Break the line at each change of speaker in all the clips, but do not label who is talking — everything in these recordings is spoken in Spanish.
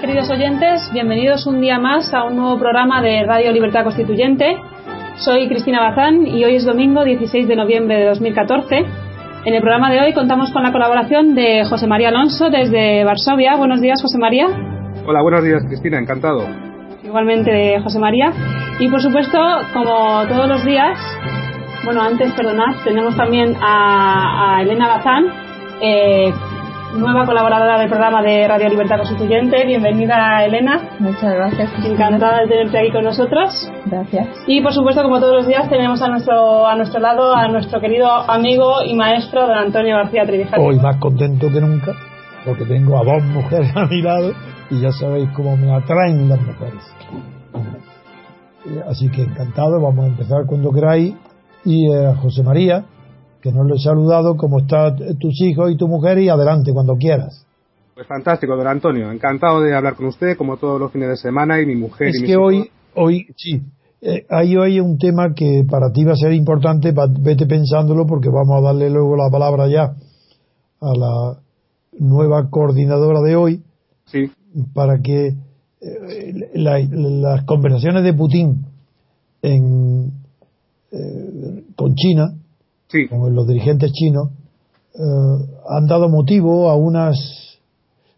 Hola queridos oyentes, bienvenidos un día más a un nuevo programa de Radio Libertad Constituyente. Soy Cristina Bazán y hoy es domingo 16 de noviembre de 2014. En el programa de hoy contamos con la colaboración de José María Alonso desde Varsovia. Buenos días, José María.
Hola, buenos días, Cristina, encantado.
Igualmente, José María. Y por supuesto, como todos los días, bueno, antes, perdonad, tenemos también a, a Elena Bazán, eh, nueva colaboradora del programa de Radio Libertad Constituyente. Bienvenida, Elena.
Muchas gracias.
Encantada de tenerte aquí con nosotros.
Gracias.
Y por supuesto, como todos los días, tenemos a nuestro, a nuestro lado a nuestro querido amigo y maestro, don Antonio García Trevijano.
Hoy más contento que nunca, porque tengo a dos mujeres a mi lado y ya sabéis cómo me atraen las mujeres. Así que encantado, vamos a empezar cuando queráis. Y eh, José María, que nos lo he saludado, cómo están tus hijos y tu mujer, y adelante cuando quieras.
Pues fantástico, don Antonio. Encantado de hablar con usted, como todos los fines de semana, y mi mujer
es
y mis
que
hijos.
hoy, hoy, sí, eh, hay hoy un tema que para ti va a ser importante, va- vete pensándolo, porque vamos a darle luego la palabra ya a la nueva coordinadora de hoy,
Sí,
para que eh, la- las conversaciones de Putin en, eh, con China,
sí,
con los dirigentes chinos, eh, han dado motivo a unas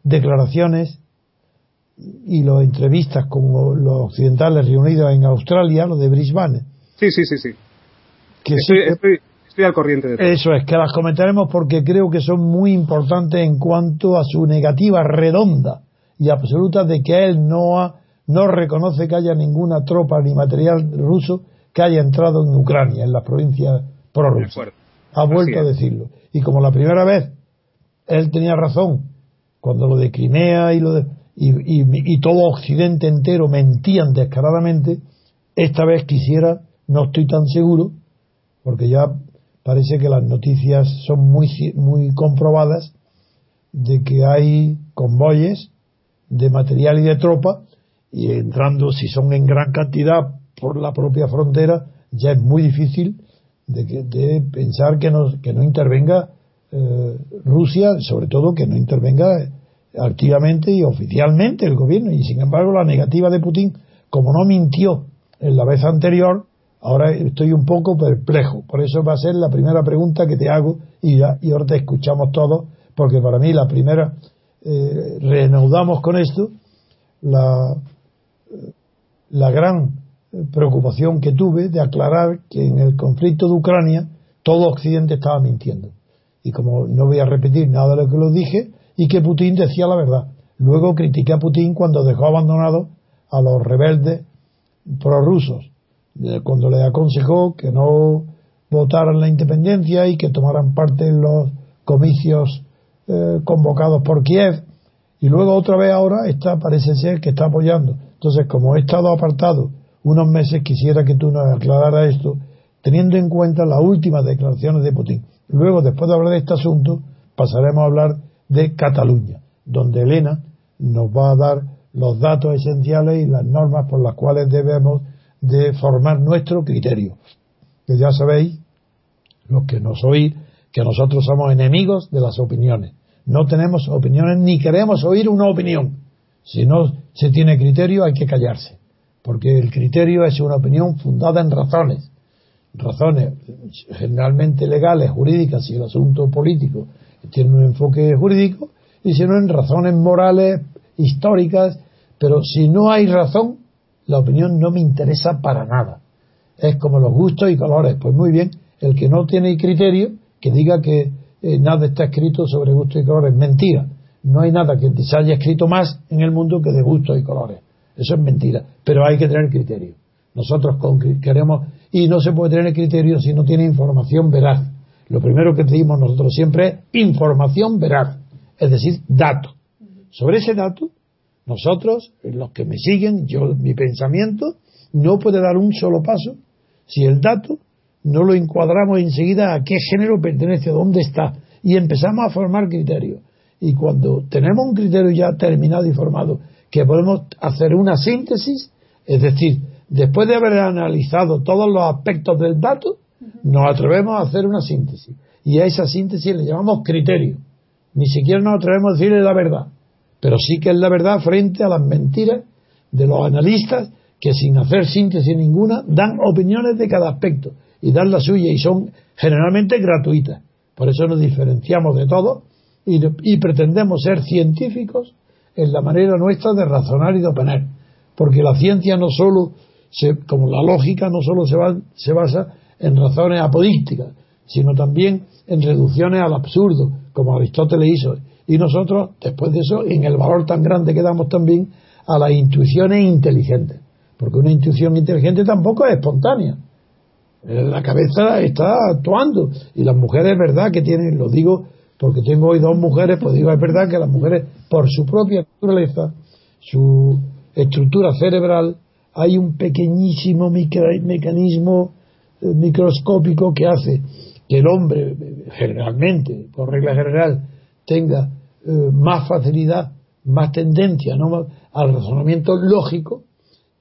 declaraciones y las entrevistas con los occidentales reunidos en Australia, los de Brisbane,
sí, sí, sí. sí.
que
Estoy,
sí-
estoy, estoy al corriente de todo.
eso es, que las comentaremos porque creo que son muy importantes en cuanto a su negativa redonda y absoluta de que él no, ha, no reconoce que haya ninguna tropa ni material ruso que haya entrado en Ucrania, en las provincias
Acuerdo.
Ha vuelto a decirlo. Y como la primera vez él tenía razón, cuando lo de Crimea y, lo de, y, y- y todo Occidente entero mentían descaradamente, esta vez quisiera, no estoy tan seguro, porque ya parece que las noticias son muy, muy comprobadas, de que hay convoyes de material y de tropa, y entrando, si son en gran cantidad por la propia frontera, ya es muy difícil de, que- de pensar que no, que no intervenga eh, Rusia, sobre todo que no intervenga activamente y oficialmente el gobierno. Y sin embargo, la negativa de Putin, como no mintió en la vez anterior, ahora estoy un poco perplejo. Por eso va a ser la primera pregunta que te hago y, y ahora te escuchamos todos, porque para mí la primera, eh, reanudamos con esto, la, la gran preocupación que tuve de aclarar que en el conflicto de Ucrania todo Occidente estaba mintiendo. Y como no voy a repetir nada de lo que lo dije, y que Putin decía la verdad. Luego critiqué a Putin cuando dejó abandonado a los rebeldes prorrusos, eh, cuando le aconsejó que no votaran la independencia y que tomaran parte en los comicios eh, convocados por Kiev. Y luego otra vez ahora está, parece ser que está apoyando. Entonces, como he estado apartado unos meses, quisiera que tú nos aclararas esto, teniendo en cuenta las últimas declaraciones de Putin. Luego, después de hablar de este asunto, pasaremos a hablar de Cataluña, donde Elena nos va a dar los datos esenciales y las normas por las cuales debemos de formar nuestro criterio. Que ya sabéis, los que nos oís, que nosotros somos enemigos de las opiniones. No tenemos opiniones ni queremos oír una opinión. Si no se tiene criterio hay que callarse, porque el criterio es una opinión fundada en razones. razones generalmente legales, jurídicas, si el asunto político tiene un enfoque jurídico, y si no en razones morales, históricas, pero si no hay razón, la opinión no me interesa para nada. Es como los gustos y colores. Pues muy bien, el que no tiene criterio, que diga que eh, nada está escrito sobre gustos y colores. Mentira. No hay nada que se haya escrito más en el mundo que de gustos y colores. Eso es mentira. Pero hay que tener criterio. Nosotros queremos, y no se puede tener criterio si no tiene información veraz. Lo primero que pedimos nosotros siempre es información veraz, es decir, dato. Sobre ese dato, nosotros, los que me siguen, yo, mi pensamiento, no puede dar un solo paso si el dato no lo encuadramos enseguida a qué género pertenece, a dónde está, y empezamos a formar criterios. Y cuando tenemos un criterio ya terminado y formado, que podemos hacer una síntesis, es decir, después de haber analizado todos los aspectos del dato, nos atrevemos a hacer una síntesis. Y a esa síntesis le llamamos criterio. Ni siquiera nos atrevemos a decirle la verdad, pero sí que es la verdad frente a las mentiras de los analistas que sin hacer síntesis ninguna dan opiniones de cada aspecto y dan la suya y son generalmente gratuitas. Por eso nos diferenciamos de todo y, pretendemos ser científicos en la manera nuestra de razonar y de opinar. Porque la ciencia no solo, como la lógica, no solo se, se basa en razones apodícticas, sino también en reducciones al absurdo, como Aristóteles hizo. Y nosotros, después de eso, en el valor tan grande que damos también a las intuiciones inteligentes porque una intuición inteligente tampoco es espontánea. Eh, la cabeza está actuando y las mujeres, es verdad que tienen, lo digo porque tengo hoy dos mujeres, pues digo, es verdad que las mujeres, por su propia naturaleza, su estructura cerebral, hay un pequeñísimo mecanismo eh, microscópico que hace que el hombre, generalmente, por regla general, tenga eh, más facilidad, más tendencia ¿no? al razonamiento lógico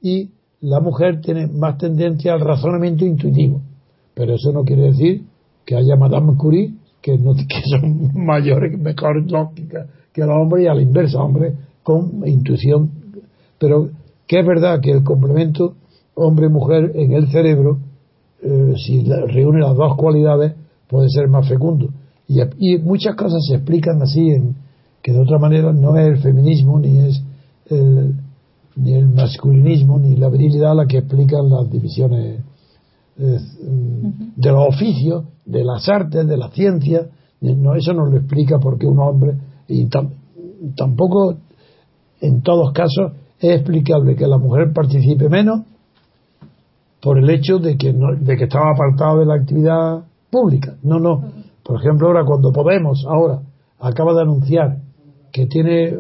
y la mujer tiene más tendencia al razonamiento intuitivo. Pero eso no quiere decir que haya Madame Curie que son mayores, mejor lógica que los hombres y a la inversa, hombres con intuición. Pero que es verdad que el complemento hombre-mujer en el cerebro, eh, si reúne las dos cualidades, puede ser más fecundo. Y, y, muchas cosas se explican así, en, que de otra manera no es el feminismo ni es el, ni el masculinismo ni la virilidad la que explican las divisiones eh, de los oficios, de las artes, de la ciencia. No, eso no lo explica porque un hombre, y tampoco en todos casos es explicable que la mujer participe menos por el hecho de que, no, de que estaba apartado de la actividad pública. No, no. Por ejemplo, ahora cuando Podemos, ahora, acaba de anunciar que tiene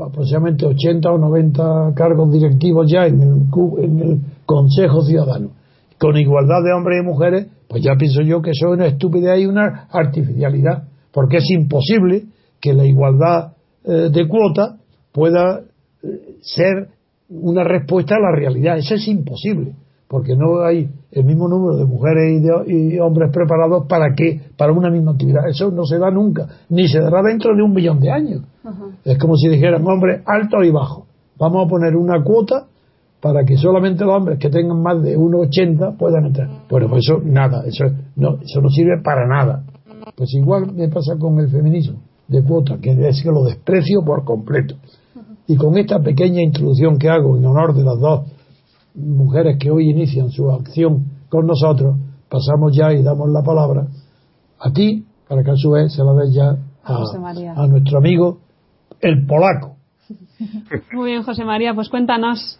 aproximadamente 80 o 90 cargos directivos ya en el, en el Consejo Ciudadano, con igualdad de hombres y mujeres, pues ya pienso yo que eso es una estupidez y una artificialidad, porque es imposible que la igualdad eh, de cuota pueda eh, ser una respuesta a la realidad. Eso es imposible, porque no hay el mismo número de mujeres y, hombres preparados para qué, para una misma actividad. Eso no se da nunca, ni se dará dentro de un millón de años. Es como si dijeran hombres alto y bajo. Vamos a poner una cuota para que solamente los hombres que tengan más de 1,80 puedan entrar. Bueno, pues eso nada, eso no, eso no sirve para nada. Pues igual me pasa con el feminismo de cuota, que es que lo desprecio por completo. Y con esta pequeña introducción que hago en honor de las dos mujeres que hoy inician su acción con nosotros, pasamos ya y damos la palabra a ti, para que a su vez se la des ya a, a nuestro amigo el polaco.
Muy bien, José María, pues cuéntanos.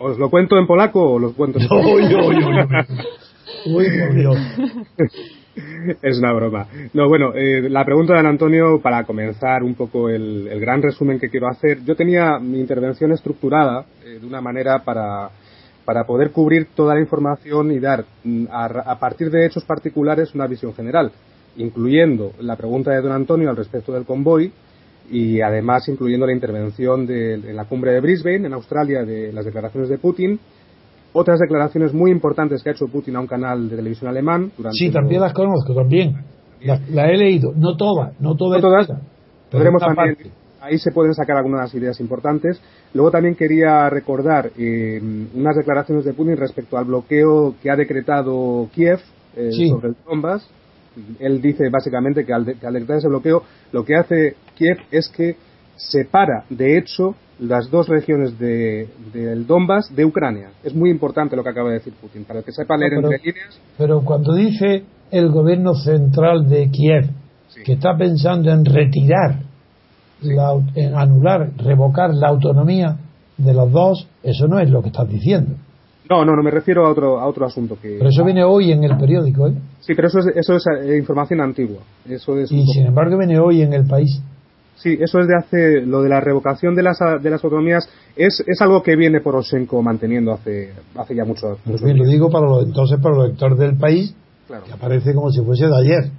¿Os lo cuento en polaco o los cuento en es una broma. No, bueno, eh, la pregunta de Antonio, para comenzar un poco el, gran resumen que quiero hacer, yo tenía mi intervención estructurada eh, de una manera para, para poder cubrir toda la información y dar, mm, a, partir de hechos particulares, una visión general, incluyendo la pregunta de don Antonio al respecto del convoy, y además incluyendo la intervención de, en la cumbre de Brisbane, en Australia, de las declaraciones de Putin, otras declaraciones muy importantes que ha hecho Putin a un canal de televisión alemán.
Durante sí, también las conozco, también. Las he leído, no todas, no todas.
No todas. Podremos también ahí se pueden sacar algunas ideas importantes. Luego también quería recordar eh, unas declaraciones de Putin respecto al bloqueo que ha decretado Kiev eh, sobre el Donbass. Él dice básicamente que al, decretar ese bloqueo, lo que hace Kiev es que separa, de hecho, las dos regiones del de, Donbass de Ucrania. Es muy importante lo que acaba de decir Putin, para que sepa leer entre líneas.
Pero cuando dice el gobierno central de Kiev que está pensando en retirar en anular, revocar la autonomía de los dos, eso no es lo que estás diciendo.
No, no, no me refiero a otro, a otro asunto que.
Pero eso viene hoy en el periódico, ¿eh?
Sí, pero eso es, eso es eh, información antigua. Eso es
y sin embargo viene hoy en el país.
Sí, eso es de hace. Lo de la revocación de las, de las autonomías es, es algo que viene Poroshenko manteniendo hace, hace ya mucho.
Pues bien, lo digo para los, entonces para los lectores del país, que aparece como si fuese de ayer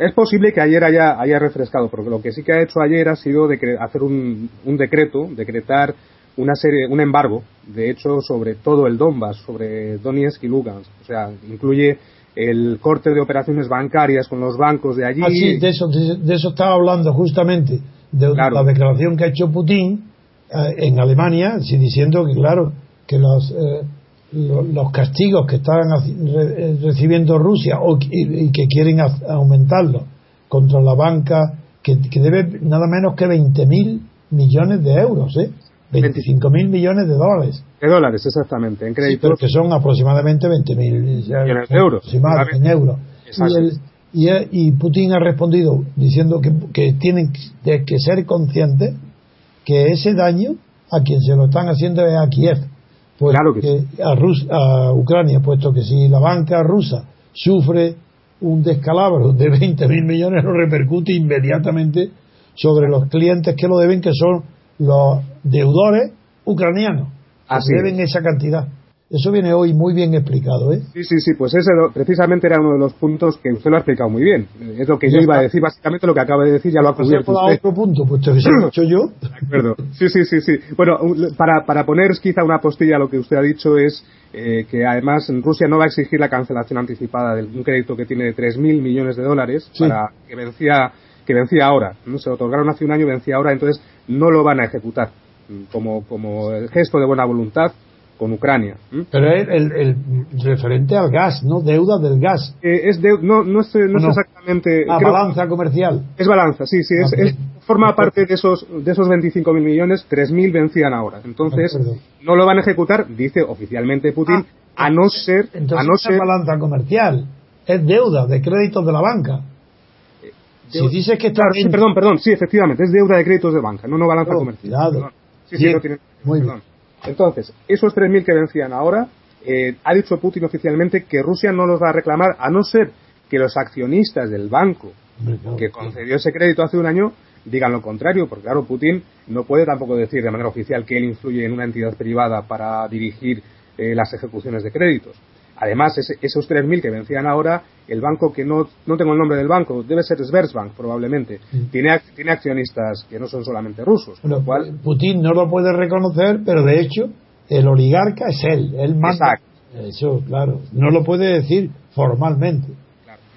es posible que ayer haya, haya refrescado, porque lo que sí que ha hecho ayer ha sido hacer un, un, decreto, decretar una serie, un embargo, de hecho, sobre todo el Donbass, sobre Donetsk y Lugansk. O sea, incluye el corte de operaciones bancarias con los bancos de allí.
Ah, sí, de eso, de, eso estaba hablando justamente, de la declaración que ha hecho Putin eh, en Alemania, diciendo que, claro, que los, eh, los castigos que están recibiendo Rusia o, y, que quieren aumentarlo contra la banca que, debe nada menos que 20.000 millones de euros, ¿eh? 25.000 millones de dólares.
De dólares, exactamente, en créditos.
que son aproximadamente 20.000 millones de euros. en euros. Y, y, Putin ha respondido diciendo que, que tienen que ser conscientes que ese daño a quien se lo están haciendo es a Kiev pues claro que, a, a Ucrania, puesto que si la banca rusa sufre un descalabro de 20 mil millones, lo repercute inmediatamente sobre los clientes que lo deben, que son los deudores ucranianos, deben esa cantidad. Eso viene hoy muy bien explicado, ¿eh?
Sí, sí, sí, pues ese precisamente era uno de los puntos que usted lo ha explicado muy bien. Es lo que yo iba a decir, básicamente lo que acaba de decir ya lo ha cubierto usted.
otro punto, puesto que se lo he hecho yo.
De acuerdo. Sí, sí, sí, sí. Bueno, para, para poner quizá una postilla a lo que usted ha dicho es eh, que además Rusia no va a exigir la cancelación anticipada de un crédito que tiene de 3.000 millones de dólares para que vencía que vencía ahora, ¿no? se otorgaron hace un año, vencía ahora, entonces no lo van a ejecutar como, como gesto de buena voluntad con Ucrania.
Pero es el, referente al gas, ¿no? Deuda del gas.
Eh, es no, no, es, no, exactamente.
Ah, balanza comercial.
Es balanza, sí, sí. Es, forma parte de esos, de esos 25.000 millones, 3.000 vencían ahora. Entonces, no lo van a ejecutar, dice oficialmente Putin, ah, a no ser.
Entonces,
a no ser,
balanza comercial. Es deuda de créditos de la banca.
Eh, si dices que está. perdón, perdón, sí, efectivamente, es deuda de créditos de banca, no, no balanza oh, comercial. Sí, sí, tiene,
muy bien.
Entonces, esos 3.000 que vencían ahora, eh, ha dicho Putin oficialmente que Rusia no los va a reclamar a no ser que los accionistas del banco que concedió ese crédito hace un año digan lo contrario, porque claro, Putin no puede tampoco decir de manera oficial que él influye en una entidad privada para dirigir eh, las ejecuciones de créditos. Además, esos 3.000 que vencían ahora, el banco que no, no tengo el nombre del banco, debe ser Sberbank probablemente, tiene, tiene accionistas que no son solamente rusos.
Putin no lo puede reconocer, pero de hecho el oligarca es él, él manda. Eso, claro, no lo puede decir formalmente.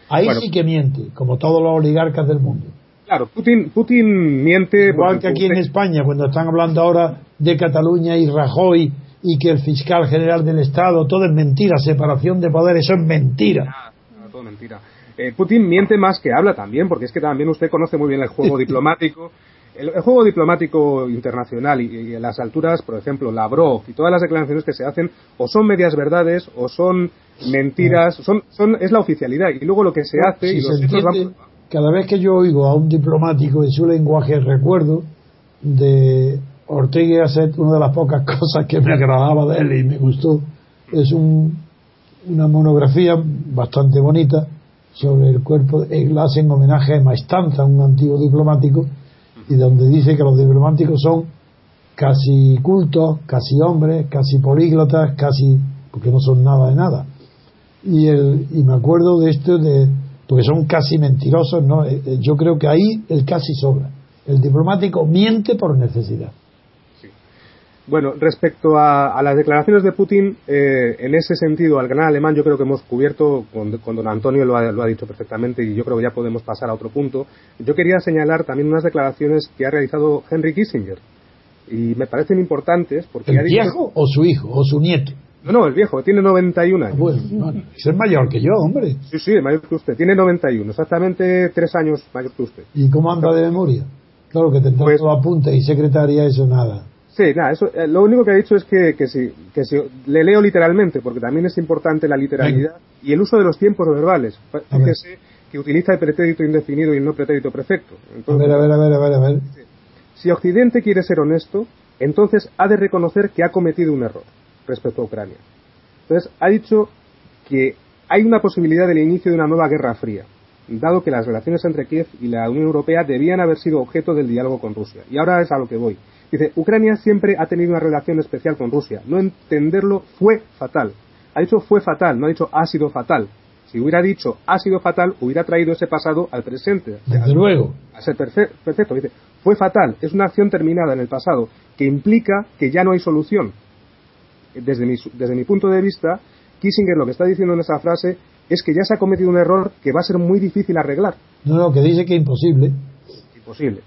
Ahí sí que miente, como todos los oligarcas del mundo.
Claro, Putin, Putin miente.
Igual que aquí en España, cuando están hablando ahora de Cataluña y Rajoy y que el fiscal general del Estado, todo es mentira, separación de poderes, eso es mentira.
Ah, todo mentira. Eh, Putin miente más que habla también, porque es que también usted conoce muy bien el juego diplomático. El, juego diplomático internacional y, en las alturas, por ejemplo, Lavrov y todas las declaraciones que se hacen, o son medias verdades o son mentiras, son, son, es la oficialidad. Y luego lo que se hace. y los
Cada vez que yo oigo a un diplomático en su lenguaje, recuerdo de Ortega hace una de las pocas cosas que me agradaba de él y me gustó. Es una monografía bastante bonita sobre el cuerpo. Él hace en homenaje a Maestanza, un antiguo diplomático, y donde dice que los diplomáticos son casi cultos, casi hombres, casi políglotas, casi. porque no son nada de nada. Y, el, y me acuerdo de esto, de, porque son casi mentirosos, ¿no? Eh, eh, yo creo que ahí el casi sobra. El diplomático miente por necesidad.
Bueno, respecto a, las declaraciones de Putin, eh, en ese sentido, al gran alemán yo creo que hemos cubierto, con, don Antonio lo ha, dicho perfectamente y yo creo que ya podemos pasar a otro punto. Yo quería señalar también unas declaraciones que ha realizado Henry Kissinger y me parecen importantes porque...
¿El viejo o su hijo o su nieto?
No, no, el viejo, tiene 91 años.
Bueno, es mayor que yo, hombre.
Sí, sí, mayor que usted. Tiene 91, exactamente tres años mayor que usted.
¿Y cómo anda de memoria? Claro que tendrá pues, apunte y secretaria, eso nada.
Sí, nada, eso, eh, lo único que ha dicho es que, que, si, que si, le leo literalmente, porque también es importante la literalidad y el uso de los tiempos verbales. Fíjese que utiliza el pretérito indefinido y el no pretérito perfecto.
a ver, a ver, a ver, a ver, a ver.
Si Occidente quiere ser honesto, entonces ha de reconocer que ha cometido un error respecto a Ucrania. Entonces, ha dicho que hay una posibilidad del inicio de una nueva guerra fría, dado que las relaciones entre Kiev y la Unión Europea debían haber sido objeto del diálogo con Rusia. Y ahora es a lo que voy. Dice, Ucrania siempre ha tenido una relación especial con Rusia. No entenderlo fue fatal. Ha dicho fue fatal, no ha dicho ha sido fatal. Si hubiera dicho ha sido fatal, hubiera traído ese pasado al presente.
Desde luego.
A ser perfecto. Dice, fue fatal, es una acción terminada en el pasado, que implica que ya no hay solución. Desde mi, desde mi punto de vista, Kissinger lo que está diciendo en esa frase es que ya se ha cometido un error que va a ser muy difícil arreglar.
No, no, que dice que imposible.
Imposible.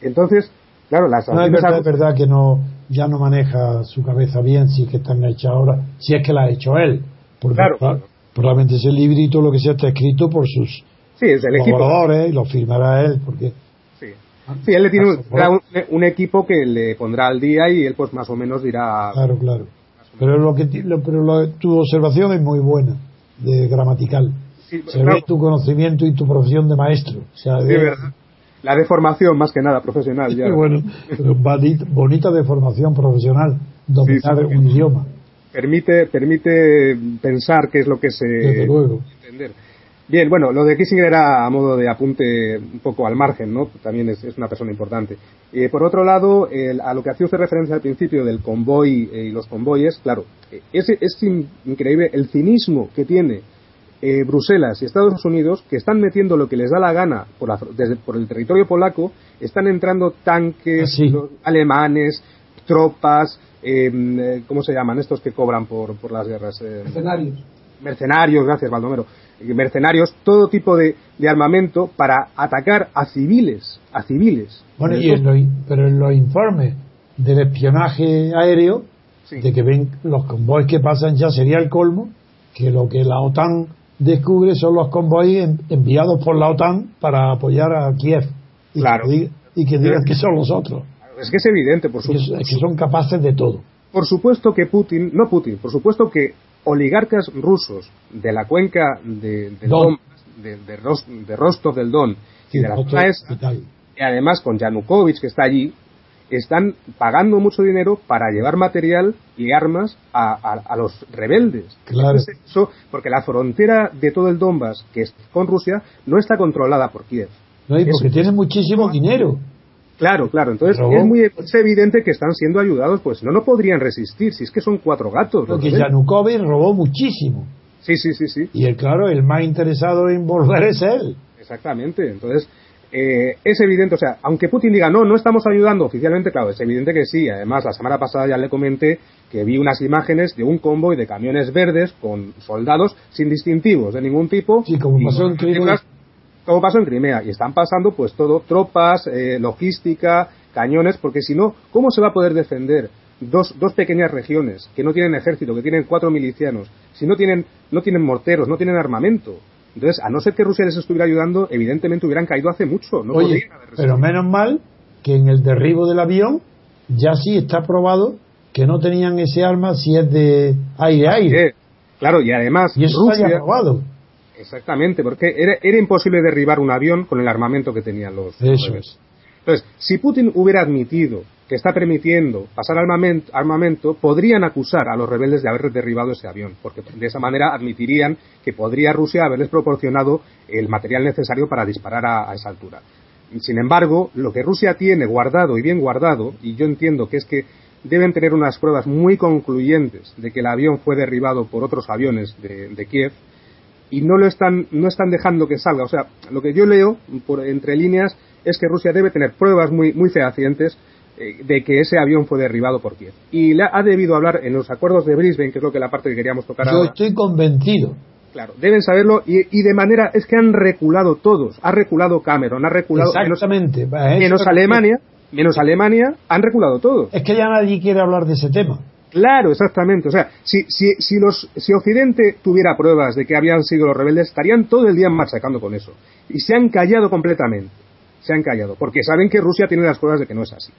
Entonces, Claro,
no, es verdad, que no, ya no maneja su cabeza bien si es que están hechas ahora, si es que la ha hecho él. Porque
claro.
probablemente ese librito lo que sea está escrito por sus
sí, es el
colaboradores y lo firmará él porque
sí. sí él le tiene un, equipo que le pondrá al día y él pues más o menos dirá
claro claro. Pero lo que pero tu observación es muy buena de gramatical. Se ve tu conocimiento y tu profesión de maestro. O sea,
de, verdad la deformación más que nada profesional ya.
bueno, bonita deformación profesional, dominar un idioma.
Permite, permite pensar qué es lo que se
Desde luego.
entender. Bien, bueno, lo de Kissinger era a modo de apunte un poco al margen, ¿no? También es, una persona importante. Eh, por otro lado, a lo que hacía usted referencia al principio del convoy eh, y los convoyes, claro, eh, es, es increíble el cinismo que tiene eh, Bruselas y Estados Unidos, que están metiendo lo que les da la gana por, desde, por el territorio polaco, están entrando tanques
ah,
alemanes, tropas, em, eh, ¿cómo se llaman estos que cobran por, por las guerras?
Eh, mercenarios.
Mercenarios, gracias Baldomero. Mercenarios, todo tipo de, armamento para atacar a civiles, a civiles.
Bueno, pero en los informes del espionaje aéreo, de que ven los convoys que pasan ya sería el colmo, que lo que la OTAN descubre son los convoys enviados por la OTAN para apoyar a Kiev.
Y claro.
Que, y que digan que son los otros.
Es que es evidente, por supuesto.
Es que son capaces de todo.
Por supuesto que Putin, no Putin, por supuesto que oligarcas rusos de la cuenca de, Don. de, de, Rostov del Don y de la zona y además con Yanukovych que está allí, están pagando mucho dinero para llevar material y armas a, los rebeldes.
Claro.
porque la frontera de todo el Donbass, que es con Rusia, no está controlada por Kiev.
No, y porque tienen muchísimo dinero.
Claro, claro. Entonces es muy evidente que están siendo ayudados, pues no, no podrían resistir, si es que son cuatro gatos.
Porque Yanukovych robó muchísimo.
Sí, sí, sí, sí.
Y el, claro, el más interesado en volver es él.
Exactamente. Entonces, eh, es evidente, o sea, aunque Putin diga no, no estamos ayudando oficialmente, claro, es evidente que sí. Además, la semana pasada ya le comenté que vi unas imágenes de un convoy de camiones verdes con soldados sin distintivos de ningún tipo.
Sí, como pasó en Crimea.
Como pasó en Crimea. Y están pasando, pues todo, tropas, eh, logística, cañones, porque si no, ¿cómo se va a poder defender dos, dos pequeñas regiones que no tienen ejército, que tienen cuatro milicianos, si no tienen, no tienen morteros, no tienen armamento? Entonces, a no ser que Rusia les estuviera ayudando, evidentemente hubieran caído hace mucho. No
Oye, pero menos mal que en el derribo del avión ya sí está probado que no tenían ese arma si es de aire-aire.
Claro, y además
y eso
Rusia,
probado.
Exactamente, porque era, era, imposible derribar un avión con el armamento que tenían los.
Eso es.
Entonces, si Putin hubiera admitido que está permitiendo pasar armamento, podrían acusar a los rebeldes de haber derribado ese avión, porque de esa manera admitirían que podría Rusia haberles proporcionado el material necesario para disparar a, esa altura. Sin embargo, lo que Rusia tiene guardado y bien guardado, y yo entiendo que es que deben tener unas pruebas muy concluyentes de que el avión fue derribado por otros aviones de, Kiev, y no lo están, no están dejando que salga. O sea, lo que yo leo por, entre líneas es que Rusia debe tener pruebas muy, muy fehacientes eh, de que ese avión fue derribado por Kiev. Y ha debido hablar en los acuerdos de Brisbane, que es lo que la parte que queríamos tocar
Yo
ahora.
estoy convencido.
Claro, deben saberlo y, y de manera es que han reculado todos. Ha reculado Cameron, ha reculado menos,
Exactamente.
Menos Alemania, menos Alemania, han reculado todos.
Es que ya nadie quiere hablar de ese tema.
Claro, exactamente. O sea, si, si, si, los, si Occidente tuviera pruebas de que habían sido los rebeldes, estarían todo el día machacando con eso. Y se han callado completamente. Se han callado. Porque saben que Rusia tiene las pruebas de que no es así.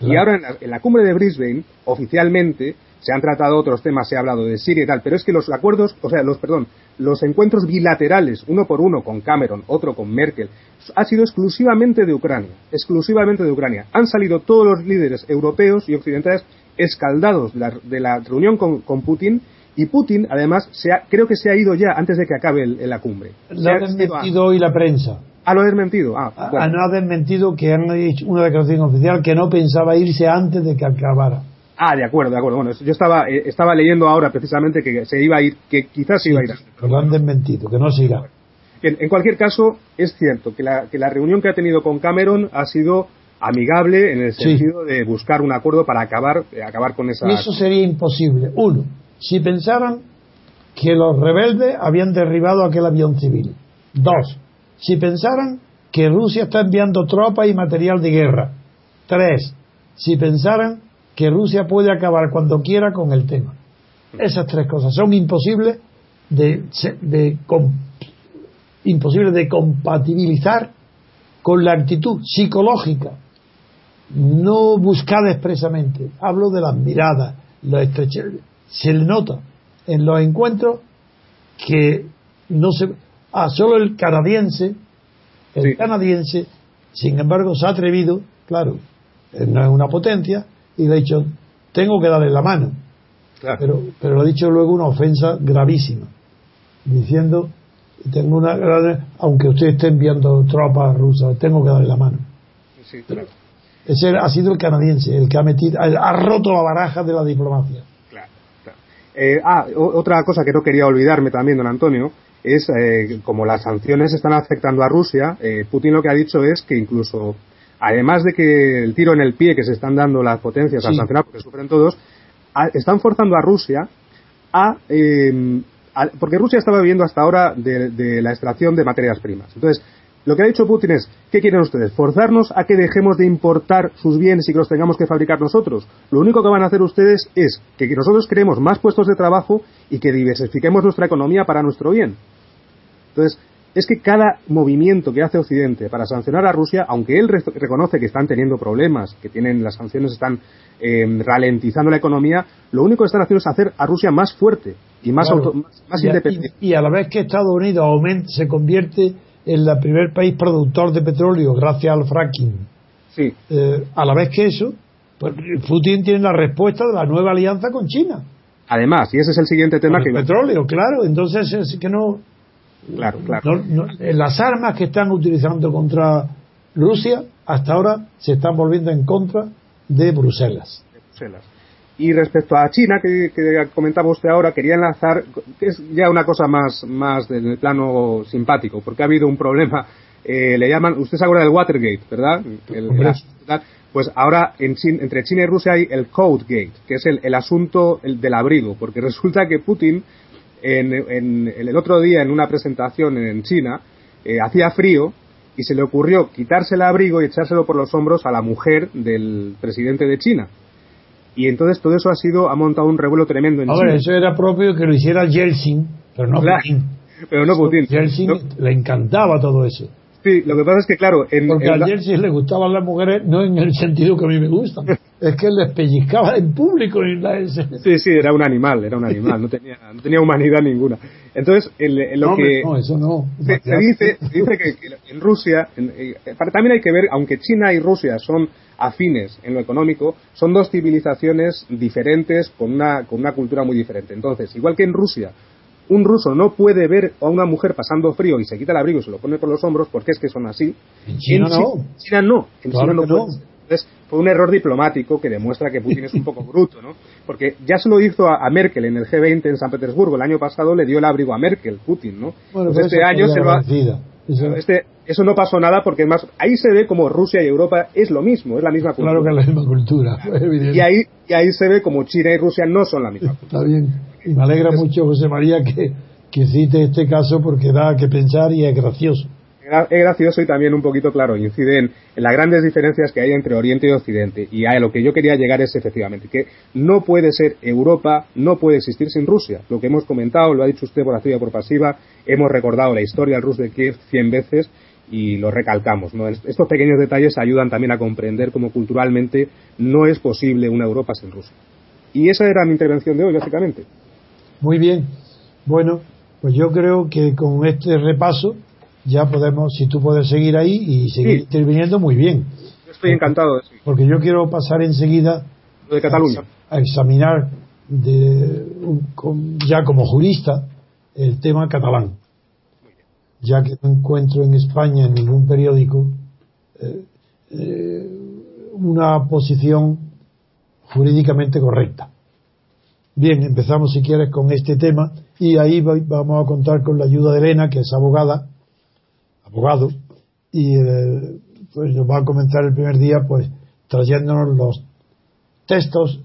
Y ahora en la, en la cumbre de Brisbane, oficialmente, se han tratado otros temas, se ha hablado de Siria y tal, pero es que los acuerdos, o sea, los, perdón, los encuentros bilaterales, uno por uno con Cameron, otro con Merkel, ha sido exclusivamente de Ucrania, exclusivamente de Ucrania. Han salido todos los líderes europeos y occidentales escaldados de la, de la reunión con, con Putin y Putin, además, se ha- creo que se ha ido ya antes de que acabe el- la cumbre.
Lo ha
ha- se ha ido a-
desmentido hoy la prensa.
Ah, lo ha desmentido. Ah,
Ah,
bueno.
No ha desmentido que han hecho una declaración oficial que no pensaba irse antes de que acabara.
Ah, de acuerdo, de acuerdo. Bueno, yo estaba, eh, estaba leyendo ahora precisamente que se iba a ir, que quizás se iba a ir.
Pero lo han desmentido, que no se irá.
Bien, en cualquier caso, es cierto que la, que la reunión que ha tenido con Cameron ha sido amigable en el
Sí.
sentido de buscar un acuerdo para acabar, eh, acabar con esa.
Y eso sería imposible. Uno, si pensaran que los rebeldes habían derribado aquel avión civil. Dos, si pensaran que Rusia está enviando tropas y material de guerra. Tres, si pensaran que Rusia puede acabar cuando quiera con el tema. Esas tres cosas son imposibles de, de com- imposibles de compatibilizar con la actitud psicológica no buscada expresamente. Hablo de las miradas, los estreche- Se le nota en los encuentros que no se. Ah, solo el canadiense, el
Sí.
canadiense, sin embargo, se ha atrevido, claro, él no es una potencia, y le ha dicho, tengo que darle la mano.
Claro.
Pero, pero le ha dicho luego una ofensa gravísima, diciendo, tengo una gran- aunque usted esté enviando tropas rusas, tengo que darle la mano.
Sí, claro,
Ese ha sido el canadiense, el que ha metido, ha roto la baraja de la diplomacia.
claro, claro. Eh, ah, otra cosa que no quería olvidarme también, don Antonio, es eh, como las sanciones están afectando a Rusia, eh, Putin lo que ha dicho es que incluso, además de que el tiro en el pie que se están dando las potencias al
Sí.
sancionar, porque sufren todos, a- están forzando a Rusia a, eh, a- porque Rusia estaba viviendo hasta ahora de, de la extracción de materias primas. Entonces, lo que ha dicho Putin es, ¿qué quieren ustedes? ¿Forzarnos a que dejemos de importar sus bienes y que los tengamos que fabricar nosotros? Lo único que van a hacer ustedes es que nosotros creemos más puestos de trabajo y que diversifiquemos nuestra economía para nuestro bien. Entonces, es que cada movimiento que hace Occidente para sancionar a Rusia, aunque él re- reconoce que están teniendo problemas, que tienen las sanciones están eh, ralentizando la economía, lo único que están haciendo es hacer a Rusia más fuerte y más,
Claro.
auto- más, más
y, a,
independiente.
y- y a la vez que Estados Unidos aumenta, se convierte el primer país productor de petróleo gracias al fracking,
Sí,
eh, a la vez que eso, pues Putin tiene la respuesta de la nueva alianza con China.
además, y ese es el siguiente tema que
el petróleo, claro. Entonces es que no,
Claro, claro.
no- no- las armas que están utilizando contra Rusia hasta ahora se están volviendo en contra de Bruselas.
de Bruselas. Y respecto a China, que, que comentaba usted ahora, quería enlazar, que es ya una cosa más, más del plano simpático, porque ha habido un problema, eh, le llaman, usted se acuerda del Watergate, ¿verdad? El- pues ahora en Chin- entre China y Rusia hay el Codegate, que es el, el asunto el del abrigo, porque resulta que Putin, en, en- el otro día en una presentación en China, eh, hacía frío y se le ocurrió quitarse el abrigo y echárselo por los hombros a la mujer del presidente de China. Y entonces todo eso ha sido, ha montado un revuelo tremendo en
Ahora, eso era propio que lo hiciera Yeltsin, pero no
Claro.
Putin.
Pero no Putin.
Yeltsin
No,
le encantaba todo eso.
Sí, lo que pasa es que, claro, en,
Porque
en
a
la-
Yeltsin le gustaban las mujeres, no en el sentido que a mí me gustan, es que les pellizcaba en público. Y la,
Sí, sí, era un animal, era un animal, no tenía, no tenía humanidad ninguna. Entonces, el- el- lo
no,
que...
no, eso no.
Se, se dice, se dice que, que en Rusia, en- eh, también hay que ver, aunque China y Rusia son afines en lo económico, son dos civilizaciones diferentes con una, con una cultura muy diferente. Entonces, igual que en Rusia, un ruso no puede ver a una mujer pasando frío y se quita el abrigo y se lo pone por los hombros porque es que son así.
En China
Chi-
no.
China no. En
Claro
China no puede. Entonces, fue un error diplomático que demuestra que Putin es un poco bruto, ¿no? Porque ya se lo hizo a, a Merkel en el G20 en San Petersburgo. El año pasado le dio el abrigo a Merkel, Putin, ¿no?
Bueno,
Pues este año se lo ha. Eso, este, eso no pasó nada porque más ahí se ve como Rusia y Europa es lo mismo, es la misma
cultura. Claro que es la misma cultura.
Y ahí, y ahí se ve como China y Rusia no son la misma
cultura. Está bien. Y me alegra mucho, José María, que, que cite este caso porque da que pensar y es gracioso
es gracioso y también un poquito claro, incide en, las grandes diferencias que hay entre Oriente y Occidente. Y a lo que yo quería llegar es efectivamente que no puede ser Europa, no puede existir sin Rusia. Lo que hemos comentado, lo ha dicho usted por activa y por pasiva, hemos recordado la historia del Rus de Kiev cien veces y lo recalcamos. Estos pequeños detalles ayudan también a comprender cómo culturalmente no es posible una Europa sin Rusia. Y esa era mi intervención de hoy, básicamente.
Muy bien. Bueno, pues yo creo que con este repaso ya podemos, si tú puedes seguir ahí y seguir interviniendo, muy bien.
estoy encantado de
Porque yo quiero pasar enseguida
de Cataluña.
A, examinar de, ya como jurista el tema catalán. Ya que no encuentro en España en ningún periódico eh, eh, una posición jurídicamente correcta. Bien, empezamos si quieres con este tema y ahí vamos a contar con la ayuda de Elena, que es abogada abogado, y eh, pues nos va a comentar el primer día, pues trayéndonos los textos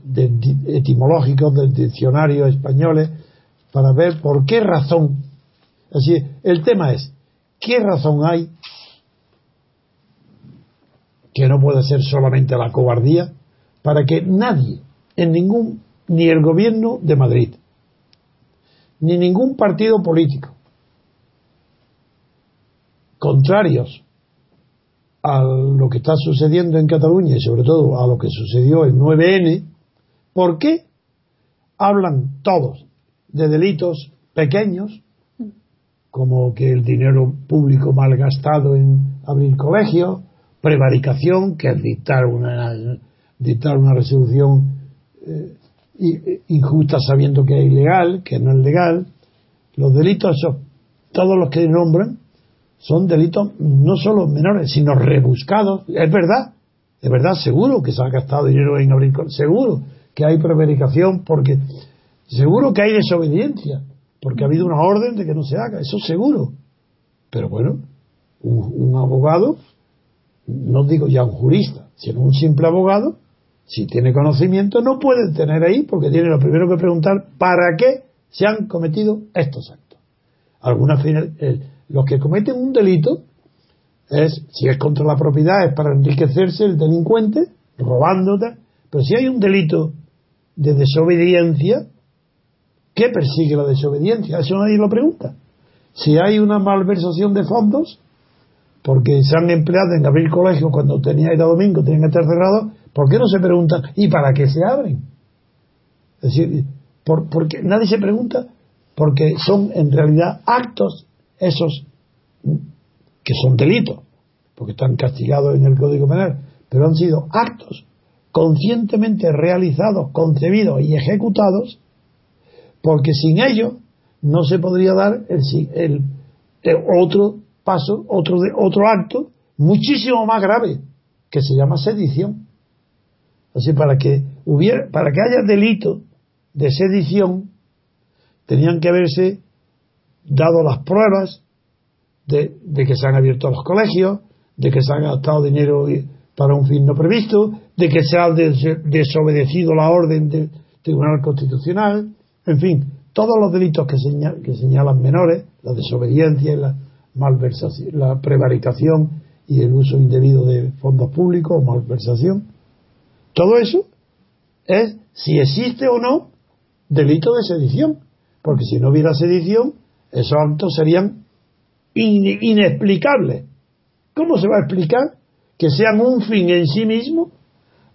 etimológicos del diccionario español para ver por qué razón. Así, el tema es, ¿qué razón hay que no puede ser solamente la cobardía para que nadie, en ningún, ni el gobierno de Madrid, ni ningún partido político, contrarios a lo que está sucediendo en Cataluña y sobre todo a lo que sucedió el 9N, ¿por qué hablan todos de delitos pequeños, como que el dinero público mal gastado en abrir colegios, prevaricación, que es dictar una, dictar una resolución eh, injusta sabiendo que es ilegal, que no es legal, los delitos, todos los que nombran, son delitos no solo menores, sino rebuscados. Es verdad, es verdad, seguro que se ha gastado dinero en abrir, seguro que hay prevaricación, porque seguro que hay desobediencia, porque ha habido una orden de que no se haga, eso seguro. Pero bueno, un, abogado, no digo ya un jurista, sino un simple abogado, si tiene conocimiento, no puede tener ahí, porque tiene lo primero que preguntar, ¿para qué se han cometido estos actos? Algunas los que cometen un delito es, si es contra la propiedad, es para enriquecerse el delincuente, robándote, pero si hay un delito de desobediencia, ¿qué persigue la desobediencia? Eso nadie lo pregunta. Si hay una malversación de fondos, porque se han empleado en abrir colegios cuando tenía era domingo, tenían que estar cerrados, ¿por qué no se preguntan y para qué se abren? Es decir, por, porque nadie se pregunta porque son en realidad actos esos que son delitos, porque están castigados en el Código Penal, pero han sido actos conscientemente realizados, concebidos y ejecutados, porque sin ellos no se podría dar el, otro paso, otro, otro acto muchísimo más grave, que se llama sedición. Así para que hubiera, para que haya delito de sedición, tenían que haberse dado las pruebas de, que se han abierto los colegios, de que se ha gastado dinero para un fin no previsto, de que se ha desobedecido la orden del Tribunal Constitucional, en fin, todos los delitos que, que señalan menores, la desobediencia, la malversación, la prevaricación y el uso indebido de fondos públicos o malversación, todo eso es si existe o no delito de sedición, porque si no hubiera sedición, esos actos serían inexplicables. ¿Cómo se va a explicar que sean un fin en sí mismo